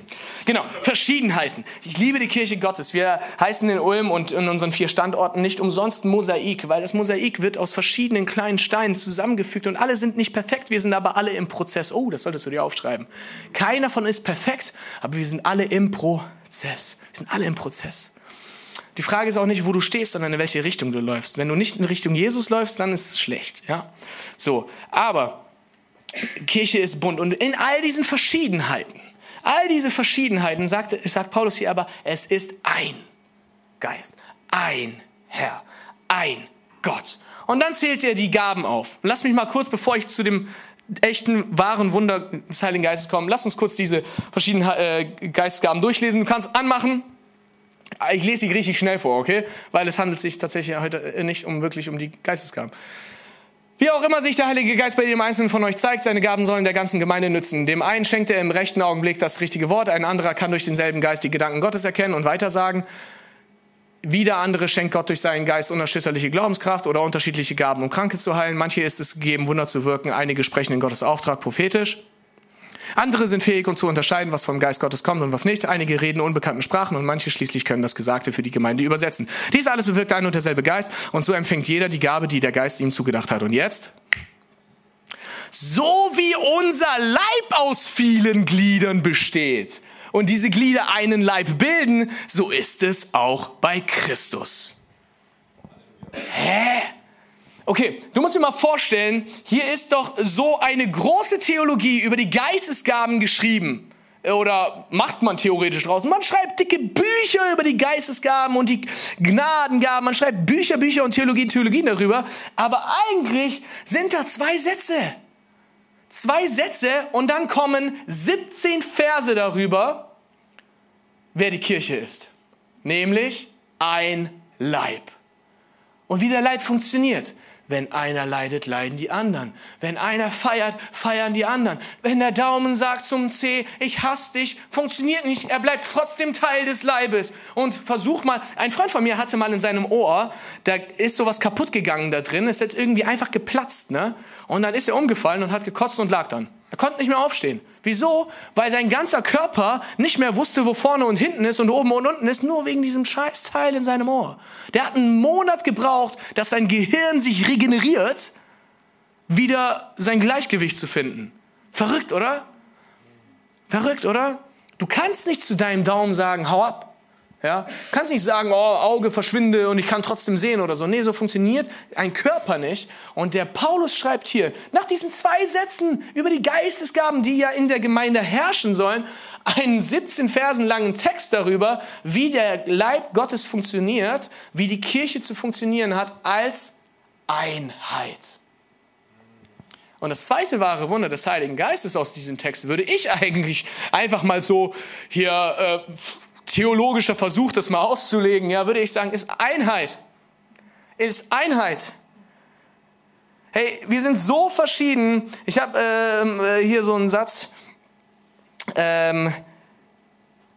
Genau, Verschiedenheiten. Ich liebe die Kirche Gottes. Wir heißen in Ulm und in unseren vier Standorten nicht umsonst Mosaik, weil das Mosaik wird aus verschiedenen kleinen Steinen zusammengefügt und alle sind nicht perfekt, wir sind aber alle im Prozess. Oh, das solltest du dir aufschreiben. Keiner von ist perfekt, aber wir sind alle im Prozess. Wir sind alle im Prozess. Die Frage ist auch nicht, wo du stehst, sondern in welche Richtung du läufst. Wenn du nicht in Richtung Jesus läufst, dann ist es schlecht, ja? So, aber Kirche ist bunt und in all diesen Verschiedenheiten All diese Verschiedenheiten sagt, sagt Paulus hier aber, es ist ein Geist, ein Herr, ein Gott. Und dann zählt er die Gaben auf. Und lass mich mal kurz, bevor ich zu dem echten, wahren Wunder des Heiligen Geistes komme, lass uns kurz diese verschiedenen äh, Geistesgaben durchlesen. Du kannst anmachen. Ich lese sie richtig schnell vor, okay? Weil es handelt sich tatsächlich heute nicht um wirklich um die Geistesgaben. Wie auch immer sich der Heilige Geist bei jedem Einzelnen von euch zeigt, seine Gaben sollen der ganzen Gemeinde nützen. Dem einen schenkt er im rechten Augenblick das richtige Wort, ein anderer kann durch denselben Geist die Gedanken Gottes erkennen und weitersagen. Wieder andere schenkt Gott durch seinen Geist unerschütterliche Glaubenskraft oder unterschiedliche Gaben, um Kranke zu heilen. Manche ist es gegeben, Wunder zu wirken. Einige sprechen in Gottes Auftrag prophetisch. Andere sind fähig, um zu unterscheiden, was vom Geist Gottes kommt und was nicht. Einige reden unbekannten Sprachen und manche schließlich können das Gesagte für die Gemeinde übersetzen. Dies alles bewirkt ein und derselbe Geist und so empfängt jeder die Gabe, die der Geist ihm zugedacht hat. Und jetzt? So wie unser Leib aus vielen Gliedern besteht und diese Glieder einen Leib bilden, so ist es auch bei Christus. Hä? Okay, du musst dir mal vorstellen, hier ist doch so eine große Theologie über die Geistesgaben geschrieben. Oder macht man theoretisch draußen. Man schreibt dicke Bücher über die Geistesgaben und die Gnadengaben. Man schreibt Bücher, Bücher und Theologien, Theologien darüber. Aber eigentlich sind da zwei Sätze. Zwei Sätze und dann kommen 17 Verse darüber, wer die Kirche ist. Nämlich ein Leib. Und wie der Leib funktioniert. Wenn einer leidet, leiden die anderen. Wenn einer feiert, feiern die anderen. Wenn der Daumen sagt zum C, ich hasse dich, funktioniert nicht. Er bleibt trotzdem Teil des Leibes. Und versuch mal, ein Freund von mir hatte mal in seinem Ohr, da ist sowas kaputt gegangen da drin. Es ist irgendwie einfach geplatzt, ne? Und dann ist er umgefallen und hat gekotzt und lag dann. Er konnte nicht mehr aufstehen. Wieso? Weil sein ganzer Körper nicht mehr wusste, wo vorne und hinten ist und oben und unten ist, nur wegen diesem Scheißteil in seinem Ohr. Der hat einen Monat gebraucht, dass sein Gehirn sich regeneriert, wieder sein Gleichgewicht zu finden. Verrückt, oder? Verrückt, oder? Du kannst nicht zu deinem Daumen sagen, hau ab. Ja, kannst nicht sagen, oh, Auge verschwinde und ich kann trotzdem sehen oder so. Nee, so funktioniert ein Körper nicht. Und der Paulus schreibt hier, nach diesen zwei Sätzen über die Geistesgaben, die ja in der Gemeinde herrschen sollen, einen 17 Versen langen Text darüber, wie der Leib Gottes funktioniert, wie die Kirche zu funktionieren hat als Einheit. Und das zweite wahre Wunder des Heiligen Geistes aus diesem Text würde ich <laughs> eigentlich einfach mal so hier äh, theologischer Versuch, das mal auszulegen, ja, würde ich sagen, ist Einheit. Ist Einheit. Hey, wir sind so verschieden. Ich habe ähm, äh, hier so einen Satz. Ähm,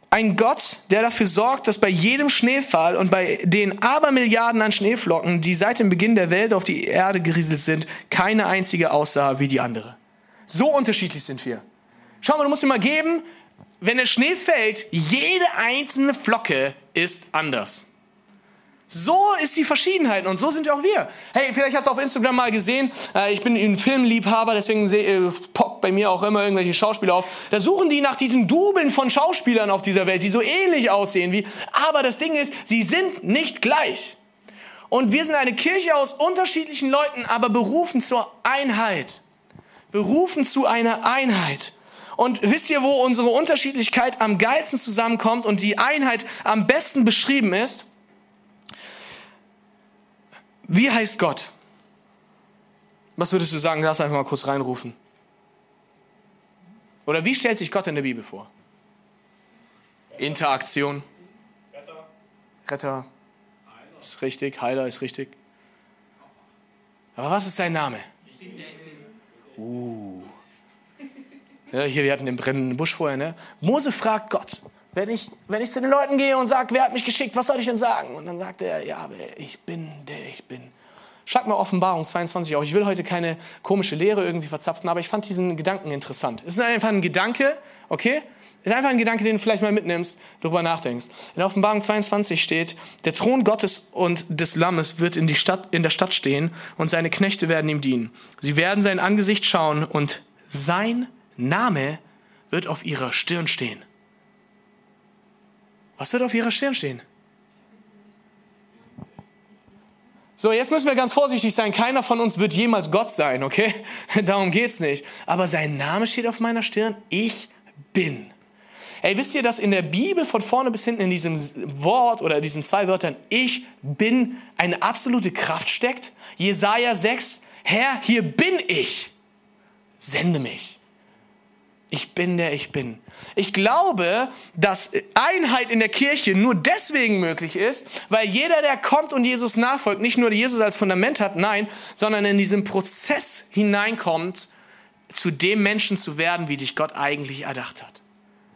ein Gott, der dafür sorgt, dass bei jedem Schneefall und bei den Abermilliarden an Schneeflocken, die seit dem Beginn der Welt auf die Erde gerieselt sind, keine einzige aussah wie die andere. So unterschiedlich sind wir. Schau mal, du musst dir mal geben, wenn der Schnee fällt, jede einzelne Flocke ist anders. So ist die Verschiedenheit und so sind auch wir. Hey, vielleicht hast du auf Instagram mal gesehen, äh, ich bin ein Filmliebhaber, deswegen äh, poppt bei mir auch immer irgendwelche Schauspieler auf. Da suchen die nach diesen Dubeln von Schauspielern auf dieser Welt, die so ähnlich aussehen wie. Aber das Ding ist, sie sind nicht gleich. Und wir sind eine Kirche aus unterschiedlichen Leuten, aber berufen zur Einheit. Berufen zu einer Einheit. Und wisst ihr, wo unsere Unterschiedlichkeit am geilsten zusammenkommt und die Einheit am besten beschrieben ist? Wie heißt Gott? Was würdest du sagen? Lass einfach mal kurz reinrufen. Oder wie stellt sich Gott in der Bibel vor? Interaktion. Retter ist richtig, Heiler ist richtig. Aber was ist sein Name? Uh. Ja, hier, wir hatten den brennenden Busch vorher. Ne? Mose fragt Gott, wenn ich, wenn ich zu den Leuten gehe und sage, wer hat mich geschickt, was soll ich denn sagen? Und dann sagt er, ja, ich bin der ich bin. Schlag mal Offenbarung 22 auf. Ich will heute keine komische Lehre irgendwie verzapfen, aber ich fand diesen Gedanken interessant. Es ist einfach ein Gedanke, okay? Es ist einfach ein Gedanke, den du vielleicht mal mitnimmst, darüber nachdenkst. In Offenbarung 22 steht, der Thron Gottes und des Lammes wird in, die Stadt, in der Stadt stehen und seine Knechte werden ihm dienen. Sie werden sein Angesicht schauen und sein Name wird auf ihrer Stirn stehen. Was wird auf ihrer Stirn stehen? So, jetzt müssen wir ganz vorsichtig sein. Keiner von uns wird jemals Gott sein, okay? <laughs> Darum geht's nicht. Aber sein Name steht auf meiner Stirn. Ich bin. Ey, wisst ihr, dass in der Bibel von vorne bis hinten in diesem Wort oder diesen zwei Wörtern ich bin eine absolute Kraft steckt? Jesaja 6, Herr, hier bin ich. Sende mich. Ich bin der ich bin. Ich glaube, dass Einheit in der Kirche nur deswegen möglich ist, weil jeder, der kommt und Jesus nachfolgt, nicht nur Jesus als Fundament hat, nein, sondern in diesen Prozess hineinkommt, zu dem Menschen zu werden, wie dich Gott eigentlich erdacht hat.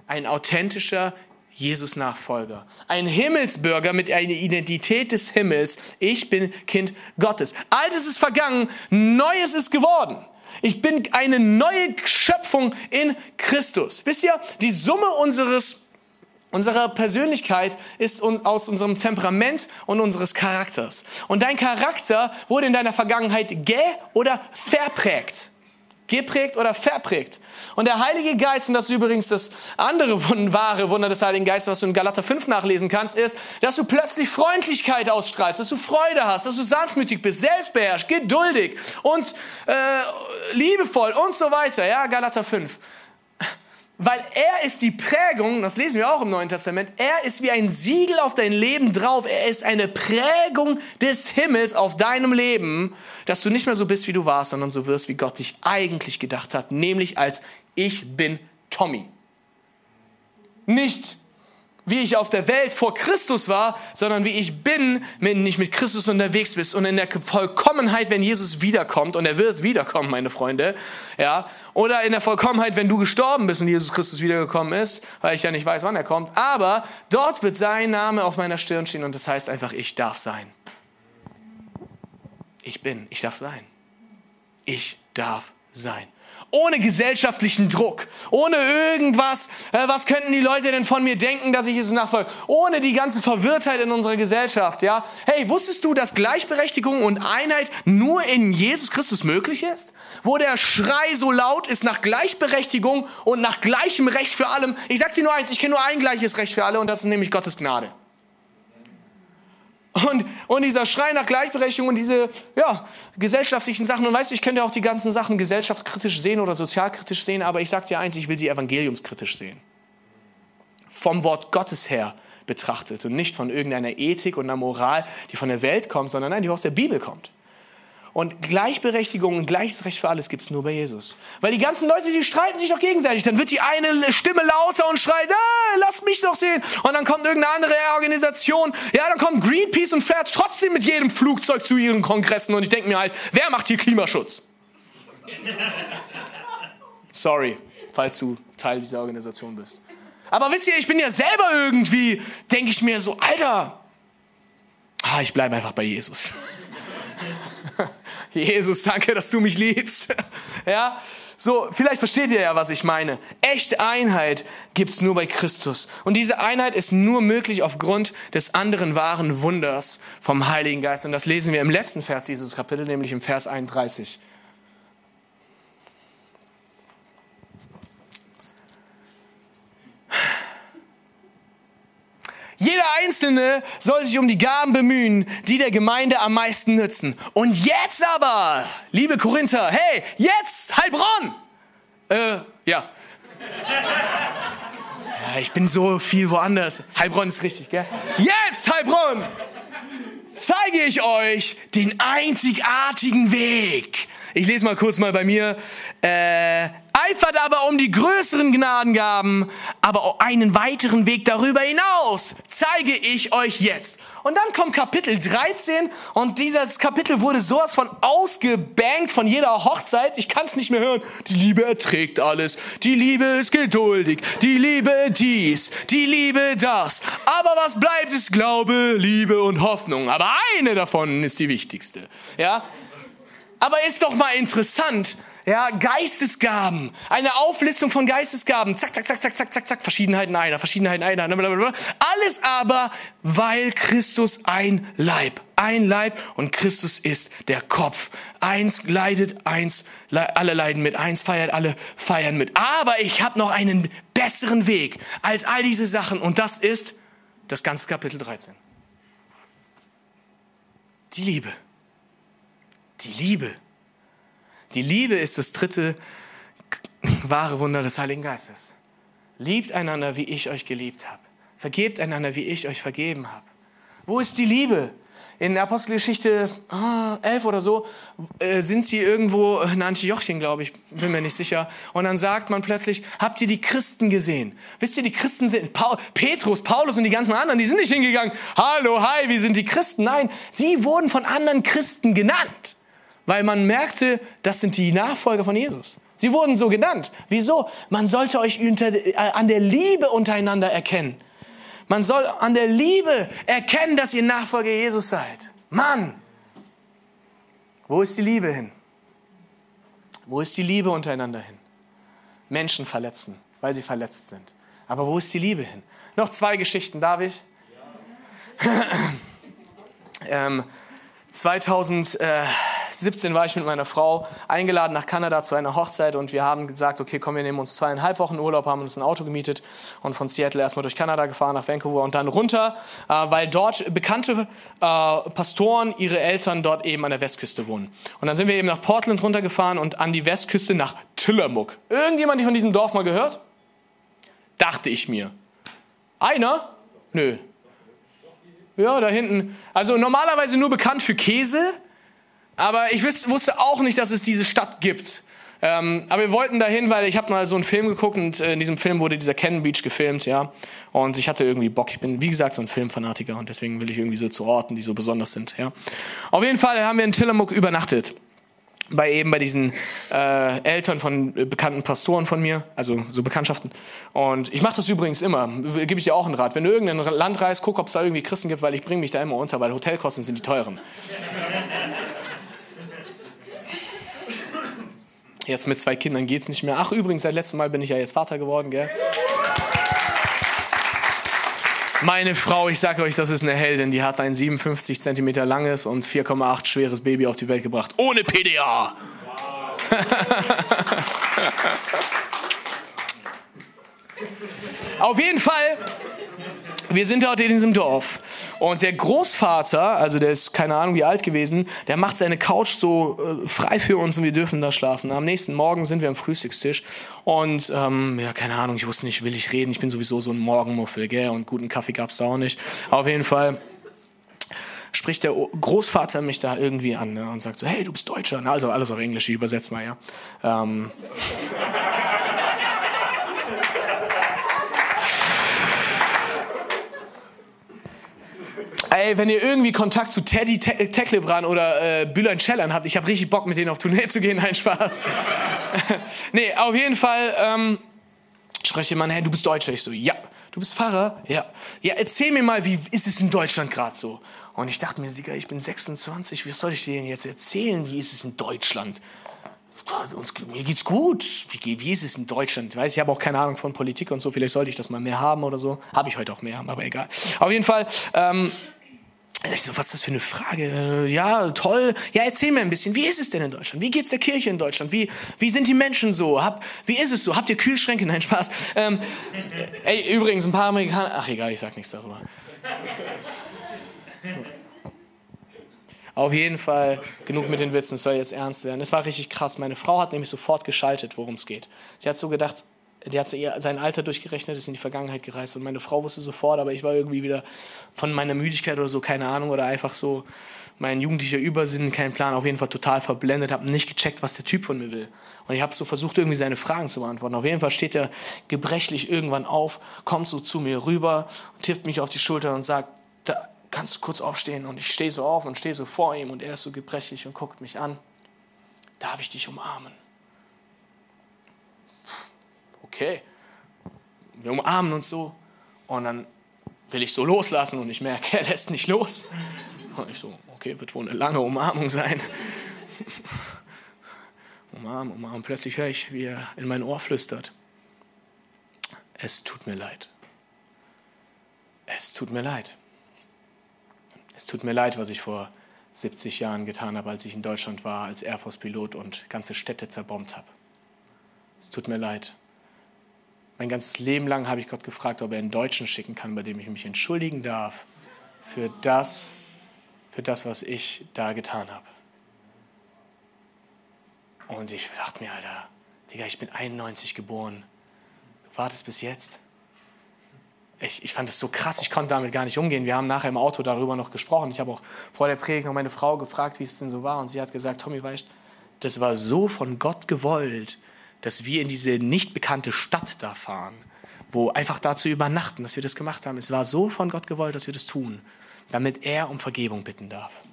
Ein authentischer Jesus-Nachfolger. Ein Himmelsbürger mit einer Identität des Himmels. Ich bin Kind Gottes. Altes ist vergangen, Neues ist geworden. Ich bin eine neue Schöpfung in Christus. Wisst ihr, die Summe unseres Unsere Persönlichkeit ist aus unserem Temperament und unseres Charakters. Und dein Charakter wurde in deiner Vergangenheit ge- oder verprägt geprägt oder verprägt. Und der Heilige Geist, und das ist übrigens das andere wahre Wunder des Heiligen Geistes, was du in Galater 5 nachlesen kannst, ist, dass du plötzlich Freundlichkeit ausstrahlst, dass du Freude hast, dass du sanftmütig bist, selbstbeherrscht, geduldig und äh, liebevoll und so weiter. Ja, Galater 5 weil er ist die Prägung, das lesen wir auch im Neuen Testament, er ist wie ein Siegel auf dein Leben drauf, er ist eine Prägung des Himmels auf deinem Leben, dass du nicht mehr so bist, wie du warst, sondern so wirst, wie Gott dich eigentlich gedacht hat, nämlich als ich bin Tommy. Nicht wie ich auf der Welt vor Christus war, sondern wie ich bin, wenn ich mit Christus unterwegs bist und in der Vollkommenheit, wenn Jesus wiederkommt und er wird wiederkommen, meine Freunde, ja, oder in der Vollkommenheit, wenn du gestorben bist und Jesus Christus wiedergekommen ist, weil ich ja nicht weiß, wann er kommt, aber dort wird sein Name auf meiner Stirn stehen und das heißt einfach, ich darf sein. Ich bin, ich darf sein. Ich darf sein ohne gesellschaftlichen Druck, ohne irgendwas, äh, was könnten die Leute denn von mir denken, dass ich es nachfolge, ohne die ganze Verwirrtheit in unserer Gesellschaft, ja. Hey, wusstest du, dass Gleichberechtigung und Einheit nur in Jesus Christus möglich ist? Wo der Schrei so laut ist nach Gleichberechtigung und nach gleichem Recht für allem. Ich sag dir nur eins, ich kenne nur ein gleiches Recht für alle und das ist nämlich Gottes Gnade. Und, und dieser Schrei nach Gleichberechtigung und diese ja, gesellschaftlichen Sachen. Und weißt du, ich könnte auch die ganzen Sachen gesellschaftskritisch sehen oder sozialkritisch sehen, aber ich sage dir eins, ich will sie evangeliumskritisch sehen. Vom Wort Gottes her betrachtet und nicht von irgendeiner Ethik und einer Moral, die von der Welt kommt, sondern nein, die aus der Bibel kommt. Und Gleichberechtigung und gleiches Recht für alles gibt es nur bei Jesus. Weil die ganzen Leute, die streiten sich doch gegenseitig. Dann wird die eine Stimme lauter und schreit, ah, lasst mich doch sehen. Und dann kommt irgendeine andere Organisation. Ja, dann kommt Greenpeace und fährt trotzdem mit jedem Flugzeug zu ihren Kongressen. Und ich denke mir halt, wer macht hier Klimaschutz? <laughs> Sorry, falls du Teil dieser Organisation bist. Aber wisst ihr, ich bin ja selber irgendwie, denke ich mir so, Alter, ah, ich bleibe einfach bei Jesus. <laughs> Jesus, danke, dass du mich liebst. <laughs> ja, so, vielleicht versteht ihr ja, was ich meine. Echte Einheit gibt's nur bei Christus. Und diese Einheit ist nur möglich aufgrund des anderen wahren Wunders vom Heiligen Geist. Und das lesen wir im letzten Vers dieses Kapitels, nämlich im Vers 31. Jeder Einzelne soll sich um die Gaben bemühen, die der Gemeinde am meisten nützen. Und jetzt aber, liebe Korinther, hey, jetzt Heilbronn! Äh, ja. <laughs> ja. Ich bin so viel woanders. Heilbronn ist richtig, gell? Jetzt Heilbronn! Zeige ich euch den einzigartigen Weg. Ich lese mal kurz mal bei mir. Äh, Eifert aber um die größeren Gnadengaben, aber einen weiteren Weg darüber hinaus zeige ich euch jetzt. Und dann kommt Kapitel 13 und dieses Kapitel wurde sowas von ausgebankt von jeder Hochzeit. Ich kann es nicht mehr hören. Die Liebe erträgt alles. Die Liebe ist geduldig. Die Liebe dies. Die Liebe das. Aber was bleibt ist Glaube, Liebe und Hoffnung. Aber eine davon ist die wichtigste. Ja? Aber ist doch mal interessant, ja, Geistesgaben, eine Auflistung von Geistesgaben, zack, zack, zack, zack, zack, zack, zack, Verschiedenheiten einer, Verschiedenheiten einer, blablabla. alles aber, weil Christus ein Leib, ein Leib und Christus ist der Kopf. Eins leidet, eins, alle leiden mit, eins feiert, alle feiern mit. Aber ich habe noch einen besseren Weg als all diese Sachen und das ist das ganze Kapitel 13. Die Liebe. Die Liebe. Die Liebe ist das dritte <laughs> wahre Wunder des Heiligen Geistes. Liebt einander, wie ich euch geliebt habe. Vergebt einander, wie ich euch vergeben habe. Wo ist die Liebe? In der Apostelgeschichte ah, 11 oder so äh, sind sie irgendwo in Antiochien, glaube ich, bin mir nicht sicher. Und dann sagt man plötzlich, habt ihr die Christen gesehen? Wisst ihr, die Christen sind, Paul, Petrus, Paulus und die ganzen anderen, die sind nicht hingegangen, hallo, hi, wie sind die Christen? Nein, sie wurden von anderen Christen genannt weil man merkte, das sind die Nachfolger von Jesus. Sie wurden so genannt. Wieso? Man sollte euch unter, äh, an der Liebe untereinander erkennen. Man soll an der Liebe erkennen, dass ihr Nachfolger Jesus seid. Mann, wo ist die Liebe hin? Wo ist die Liebe untereinander hin? Menschen verletzen, weil sie verletzt sind. Aber wo ist die Liebe hin? Noch zwei Geschichten, darf ich? Ja. <laughs> ähm, 2017 war ich mit meiner Frau eingeladen nach Kanada zu einer Hochzeit und wir haben gesagt, okay, komm, wir nehmen uns zweieinhalb Wochen Urlaub, haben uns ein Auto gemietet und von Seattle erstmal durch Kanada gefahren nach Vancouver und dann runter, äh, weil dort bekannte äh, Pastoren ihre Eltern dort eben an der Westküste wohnen. Und dann sind wir eben nach Portland runtergefahren und an die Westküste nach Tillamook. Irgendjemand von diesem Dorf mal gehört? Dachte ich mir. Einer? Nö, ja, da hinten. Also normalerweise nur bekannt für Käse, aber ich wusste auch nicht, dass es diese Stadt gibt. Ähm, aber wir wollten dahin, weil ich habe mal so einen Film geguckt und äh, in diesem Film wurde dieser Cannon Beach gefilmt, ja. Und ich hatte irgendwie Bock. Ich bin, wie gesagt, so ein Filmfanatiker und deswegen will ich irgendwie so zu Orten, die so besonders sind, ja. Auf jeden Fall haben wir in Tillamook übernachtet bei eben bei diesen äh, Eltern von äh, bekannten Pastoren von mir, also so Bekanntschaften. Und ich mache das übrigens immer, gebe ich dir auch einen Rat. Wenn du irgendein Land reist, guck, ob es da irgendwie Christen gibt, weil ich bringe mich da immer unter, weil Hotelkosten sind die teuren. Jetzt mit zwei Kindern geht's nicht mehr. Ach übrigens, seit letztem Mal bin ich ja jetzt Vater geworden, gell? Meine Frau, ich sage euch, das ist eine Heldin, die hat ein 57 Zentimeter langes und 4,8 schweres Baby auf die Welt gebracht. Ohne PDA. <laughs> auf jeden Fall wir sind dort in diesem Dorf und der Großvater, also der ist keine Ahnung wie alt gewesen, der macht seine Couch so äh, frei für uns und wir dürfen da schlafen. Am nächsten Morgen sind wir am Frühstückstisch und ähm, ja, keine Ahnung, ich wusste nicht, will ich reden, ich bin sowieso so ein Morgenmuffel, gell, und guten Kaffee gab's da auch nicht. Auf jeden Fall spricht der Großvater mich da irgendwie an ne, und sagt so, hey, du bist Deutscher. Also alles auf Englisch, ich übersetze mal, ja. Ähm, Ey, wenn ihr irgendwie Kontakt zu Teddy Te Teklebran oder äh, Bülent Ceylan habt, ich habe richtig Bock, mit denen auf Tournee zu gehen. <laughs> Nein, Spaß. <laughs> nee, auf jeden Fall ähm, spreche jemand, hey, du bist Deutscher. Ich so, ja. Du bist Pfarrer? Ja. Ja, erzähl mir mal, wie ist es in Deutschland gerade so? Und ich dachte mir, Digga, ich bin 26, wie soll ich dir denn jetzt erzählen, wie ist es in Deutschland? Uns, mir geht's gut. Wie, wie ist es in Deutschland? Ich weiß, ich habe auch keine Ahnung von Politik und so. Vielleicht sollte ich das mal mehr haben oder so. Habe ich heute auch mehr, aber egal. Auf jeden Fall. Ähm, ich so, was ist das für eine Frage? Ja, toll. Ja, erzähl mir ein bisschen. Wie ist es denn in Deutschland? Wie geht's der Kirche in Deutschland? Wie, wie sind die Menschen so? Hab, wie ist es so? Habt ihr Kühlschränke? <laughs> Nein, Spaß. Ähm, ey, übrigens, ein paar Amerikaner. Ach, egal, ich sag nichts darüber. Auf jeden Fall genug mit den Witzen, es soll jetzt ernst werden. Es war richtig krass. Meine Frau hat nämlich sofort geschaltet, worum es geht. Sie hat so gedacht, der hat sein Alter durchgerechnet, ist in die Vergangenheit gereist und meine Frau wusste sofort, aber ich war irgendwie wieder von meiner Müdigkeit oder so, keine Ahnung, oder einfach so mein jugendlicher Übersinn, kein Plan, auf jeden Fall total verblendet, habe nicht gecheckt, was der Typ von mir will. Und ich habe so versucht, irgendwie seine Fragen zu beantworten. Auf jeden Fall steht er gebrechlich irgendwann auf, kommt so zu mir rüber tippt mich auf die Schulter und sagt, da kannst du kurz aufstehen. Und ich stehe so auf und stehe so vor ihm und er ist so gebrechlich und guckt mich an. Darf ich dich umarmen? Okay, wir umarmen uns so und dann will ich so loslassen und ich merke, <laughs> er lässt nicht los. Und ich so, okay, wird wohl eine lange Umarmung sein. <laughs> umarmen, umarmen. Plötzlich höre ich, wie er in mein Ohr flüstert. Es tut mir leid. Es tut mir leid. Es tut mir leid, was ich vor 70 Jahren getan habe, als ich in Deutschland war, als Air Force-Pilot und ganze Städte zerbombt habe. Es tut mir leid. Mein ganzes Leben lang habe ich Gott gefragt, ob er einen Deutschen schicken kann, bei dem ich mich entschuldigen darf für das, für das, was ich da getan habe. Und ich dachte mir, Alter, Digga, ich bin 91 geboren. Du wartest bis jetzt. Ich, ich fand es so krass, ich konnte damit gar nicht umgehen. Wir haben nachher im Auto darüber noch gesprochen. Ich habe auch vor der Predigt noch meine Frau gefragt, wie es denn so war. Und sie hat gesagt, Tommy, weißt das war so von Gott gewollt, dass wir in diese nicht bekannte Stadt da fahren, wo einfach da zu übernachten, dass wir das gemacht haben. Es war so von Gott gewollt, dass wir das tun, damit er um Vergebung bitten darf.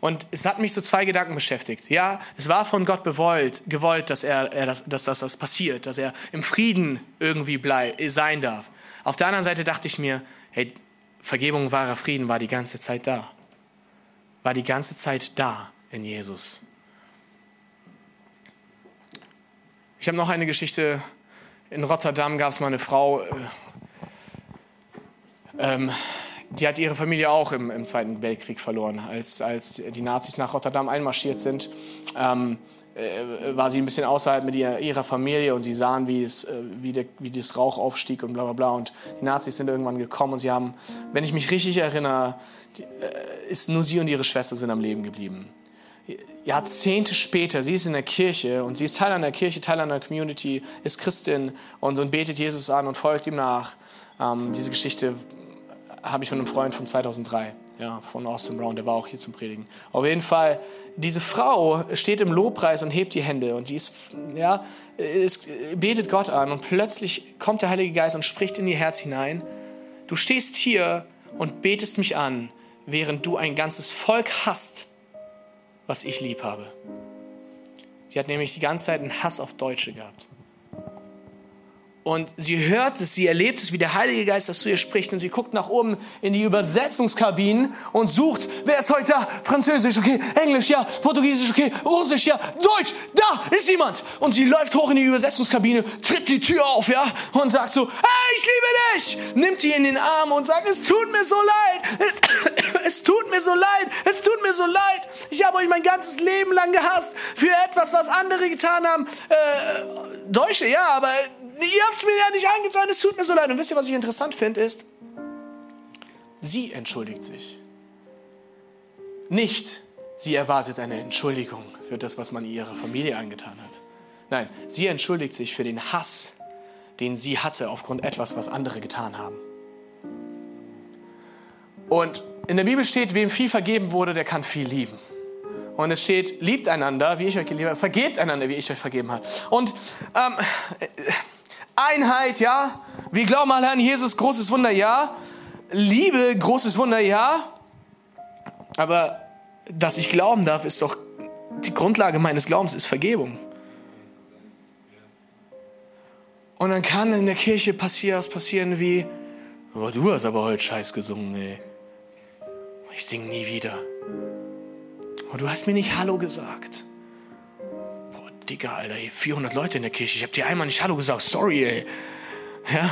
Und es hat mich so zwei Gedanken beschäftigt. Ja, es war von Gott bewollt, gewollt, dass, er, er das, dass, dass das passiert, dass er im Frieden irgendwie bleib, sein darf. Auf der anderen Seite dachte ich mir, hey, Vergebung, wahrer Frieden war die ganze Zeit da. War die ganze Zeit da in Jesus. Ich habe noch eine Geschichte. In Rotterdam gab es mal eine Frau, äh, ähm, die hat ihre Familie auch im, im, Zweiten Weltkrieg verloren. Als, als die Nazis nach Rotterdam einmarschiert sind, ähm, äh, war sie ein bisschen außerhalb mit ihrer, ihrer Familie und sie sahen, wie, es, äh, wie, der, wie das Rauch aufstieg und bla bla bla. Und die Nazis sind irgendwann gekommen und sie haben, wenn ich mich richtig erinnere, die, äh, ist nur sie und ihre Schwester sind am Leben geblieben. Jahrzehnte später, sie ist in der Kirche und sie ist Teil einer Kirche, Teil einer Community, ist Christin und, und betet Jesus an und folgt ihm nach. Ähm, diese Geschichte habe ich von einem Freund von 2003, ja, von Austin Brown, der war auch hier zum Predigen. Auf jeden Fall, diese Frau steht im Lobpreis und hebt die Hände und die ist, ja, ist, betet Gott an und plötzlich kommt der Heilige Geist und spricht in ihr Herz hinein. Du stehst hier und betest mich an, während du ein ganzes Volk hast was ich lieb habe. Sie hat nämlich die ganze Zeit einen Hass auf Deutsche gehabt. Und sie hört es, sie erlebt es, wie der Heilige Geist das zu ihr spricht. Und sie guckt nach oben in die Übersetzungskabinen und sucht, wer ist heute da? Französisch, okay, Englisch, ja, Portugiesisch, okay, Russisch, ja, Deutsch, da ist jemand. Und sie läuft hoch in die Übersetzungskabine, tritt die Tür auf, ja, und sagt so, hey, ich liebe dich. Nimmt die in den Arm und sagt, es tut mir so leid. Es, <coughs> es tut mir so leid. Es tut mir so leid. Ich habe euch mein ganzes Leben lang gehasst für etwas, was andere getan haben. Äh, Deutsche, ja, aber ihr habt mir ja nicht angetan, es tut mir so leid. Und wisst ihr, was ich interessant finde, ist, sie entschuldigt sich. Nicht, sie erwartet eine Entschuldigung für das, was man ihrer Familie angetan hat. Nein, sie entschuldigt sich für den Hass, den sie hatte aufgrund etwas, was andere getan haben. Und in der Bibel steht, wem viel vergeben wurde, der kann viel lieben. Und es steht, liebt einander, wie ich euch geliebt habe, vergebt einander, wie ich euch vergeben habe. Und ähm, Einheit, ja. Wir glauben an Jesus, großes Wunder, ja. Liebe, großes Wunder, ja. Aber dass ich glauben darf, ist doch die Grundlage meines Glaubens ist Vergebung. Und dann kann in der Kirche passieren, passieren wie, oh, du hast aber heute Scheiß gesungen, ey. Ich singe nie wieder. Und du hast mir nicht Hallo gesagt. Digga, Alter, 400 Leute in der Kirche. Ich habe dir einmal nicht Hallo gesagt. Sorry, ey. Ja?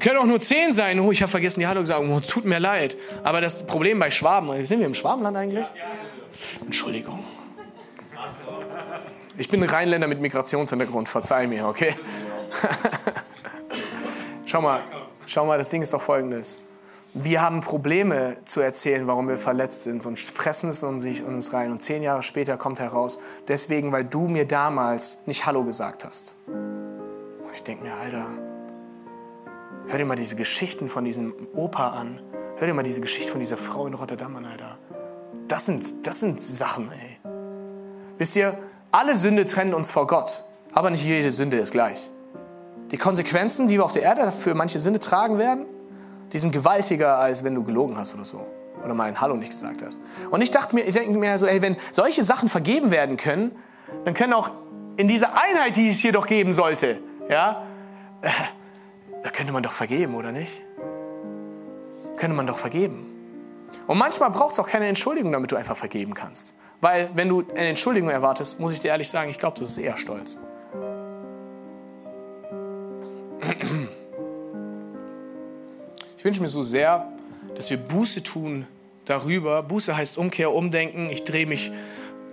Können auch nur 10 sein. Oh, ich habe vergessen, die Hallo gesagt. Oh, tut mir leid. Aber das Problem bei Schwaben, sind wir im Schwabenland eigentlich? Entschuldigung. Ich bin ein Rheinländer mit Migrationshintergrund, verzeih mir, okay? <laughs> schau mal, schau mal, das Ding ist doch folgendes wir haben Probleme zu erzählen, warum wir verletzt sind und fressen es in uns rein. Und zehn Jahre später kommt heraus, deswegen, weil du mir damals nicht Hallo gesagt hast. Ich denke mir, Alter, hör dir mal diese Geschichten von diesem Opa an. Hör dir mal diese Geschichte von dieser Frau in Rotterdam an, Alter. Das sind, das sind Sachen, ey. Wisst ihr, alle Sünde trennen uns vor Gott, aber nicht jede Sünde ist gleich. Die Konsequenzen, die wir auf der Erde für manche Sünde tragen werden, die sind gewaltiger, als wenn du gelogen hast oder so. Oder mal ein Hallo nicht gesagt hast. Und ich dachte mir, ich denke mir so, ey, wenn solche Sachen vergeben werden können, dann können auch in dieser Einheit, die es hier doch geben sollte, ja, äh, da könnte man doch vergeben, oder nicht? Könnte man doch vergeben. Und manchmal braucht es auch keine Entschuldigung, damit du einfach vergeben kannst. Weil, wenn du eine Entschuldigung erwartest, muss ich dir ehrlich sagen, ich glaube, das ist eher Stolz. Ich wünsche mir so sehr, dass wir Buße tun darüber. Buße heißt Umkehr, Umdenken. Ich drehe mich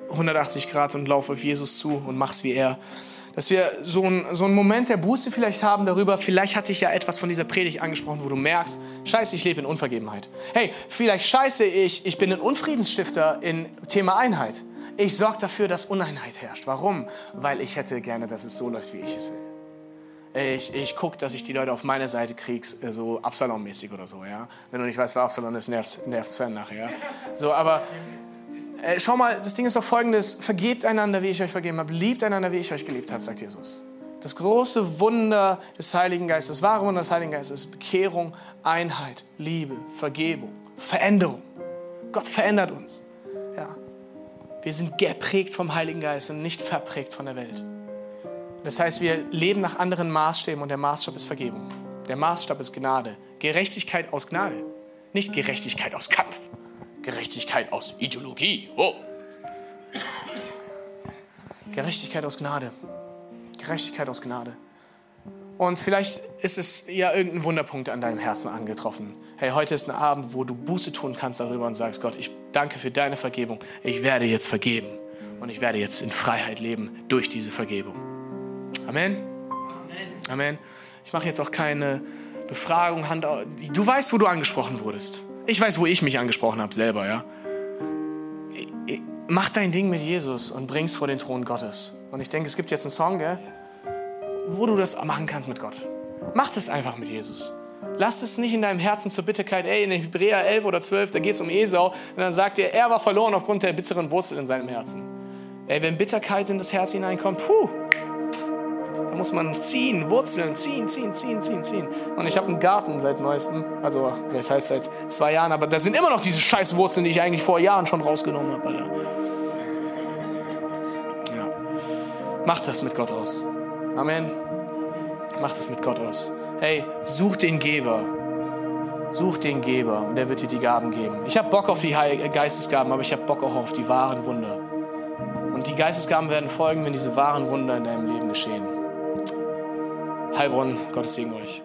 180 Grad und laufe auf Jesus zu und mach's wie er. Dass wir so, ein, so einen Moment der Buße vielleicht haben darüber, vielleicht hatte ich ja etwas von dieser Predigt angesprochen, wo du merkst, scheiße, ich lebe in Unvergebenheit. Hey, vielleicht scheiße ich, ich bin ein Unfriedensstifter in Thema Einheit. Ich sorge dafür, dass Uneinheit herrscht. Warum? Weil ich hätte gerne, dass es so läuft, wie ich es will ich, ich gucke, dass ich die Leute auf meine Seite kriege, äh, so Absalom-mäßig oder so, ja. Wenn du nicht weißt, wer Absalom ist, nervt, nervt Sven nachher. So, aber äh, schau mal, das Ding ist doch folgendes, vergebt einander, wie ich euch vergeben habe, liebt einander, wie ich euch geliebt habe, sagt Jesus. Das große Wunder des Heiligen Geistes, das wahre Wunder des Heiligen Geistes ist Bekehrung, Einheit, Liebe, Vergebung, Veränderung. Gott verändert uns. Ja. Wir sind geprägt vom Heiligen Geist und nicht verprägt von der Welt. Das heißt, wir leben nach anderen Maßstäben und der Maßstab ist Vergebung. Der Maßstab ist Gnade. Gerechtigkeit aus Gnade. Nicht Gerechtigkeit aus Kampf. Gerechtigkeit aus Ideologie. Oh. Gerechtigkeit aus Gnade. Gerechtigkeit aus Gnade. Und vielleicht ist es ja irgendein Wunderpunkt an deinem Herzen angetroffen. Hey, heute ist ein Abend, wo du Buße tun kannst darüber und sagst, Gott, ich danke für deine Vergebung. Ich werde jetzt vergeben. Und ich werde jetzt in Freiheit leben durch diese Vergebung. Amen. Amen. Ich mache jetzt auch keine Befragung, Hand. Du weißt, wo du angesprochen wurdest. Ich weiß, wo ich mich angesprochen habe selber, ja. Mach dein Ding mit Jesus und bring's vor den Thron Gottes. Und ich denke, es gibt jetzt einen Song, gell, wo du das machen kannst mit Gott. Mach das einfach mit Jesus. Lass es nicht in deinem Herzen zur Bitterkeit. Ey, in Hebräer 11 oder 12, da geht es um Esau. Und dann sagt er, er war verloren aufgrund der bitteren Wurzel in seinem Herzen. Ey, wenn Bitterkeit in das Herz hineinkommt, puh, da muss man ziehen, Wurzeln, ziehen, ziehen, ziehen, ziehen, ziehen. Und ich habe einen Garten seit neuestem, also das heißt seit zwei Jahren, aber da sind immer noch diese scheiß Wurzeln, die ich eigentlich vor Jahren schon rausgenommen habe. Alter. Ja. Macht das mit Gott aus. Amen. Macht es mit Gott aus. Hey, such den Geber. Such den Geber und er wird dir die Gaben geben. Ich habe Bock auf die Geistesgaben, aber ich habe Bock auch auf die wahren Wunder. Und die Geistesgaben werden folgen, wenn diese wahren Wunder in deinem Leben geschehen. Heilbronn, Gottes Segen euch.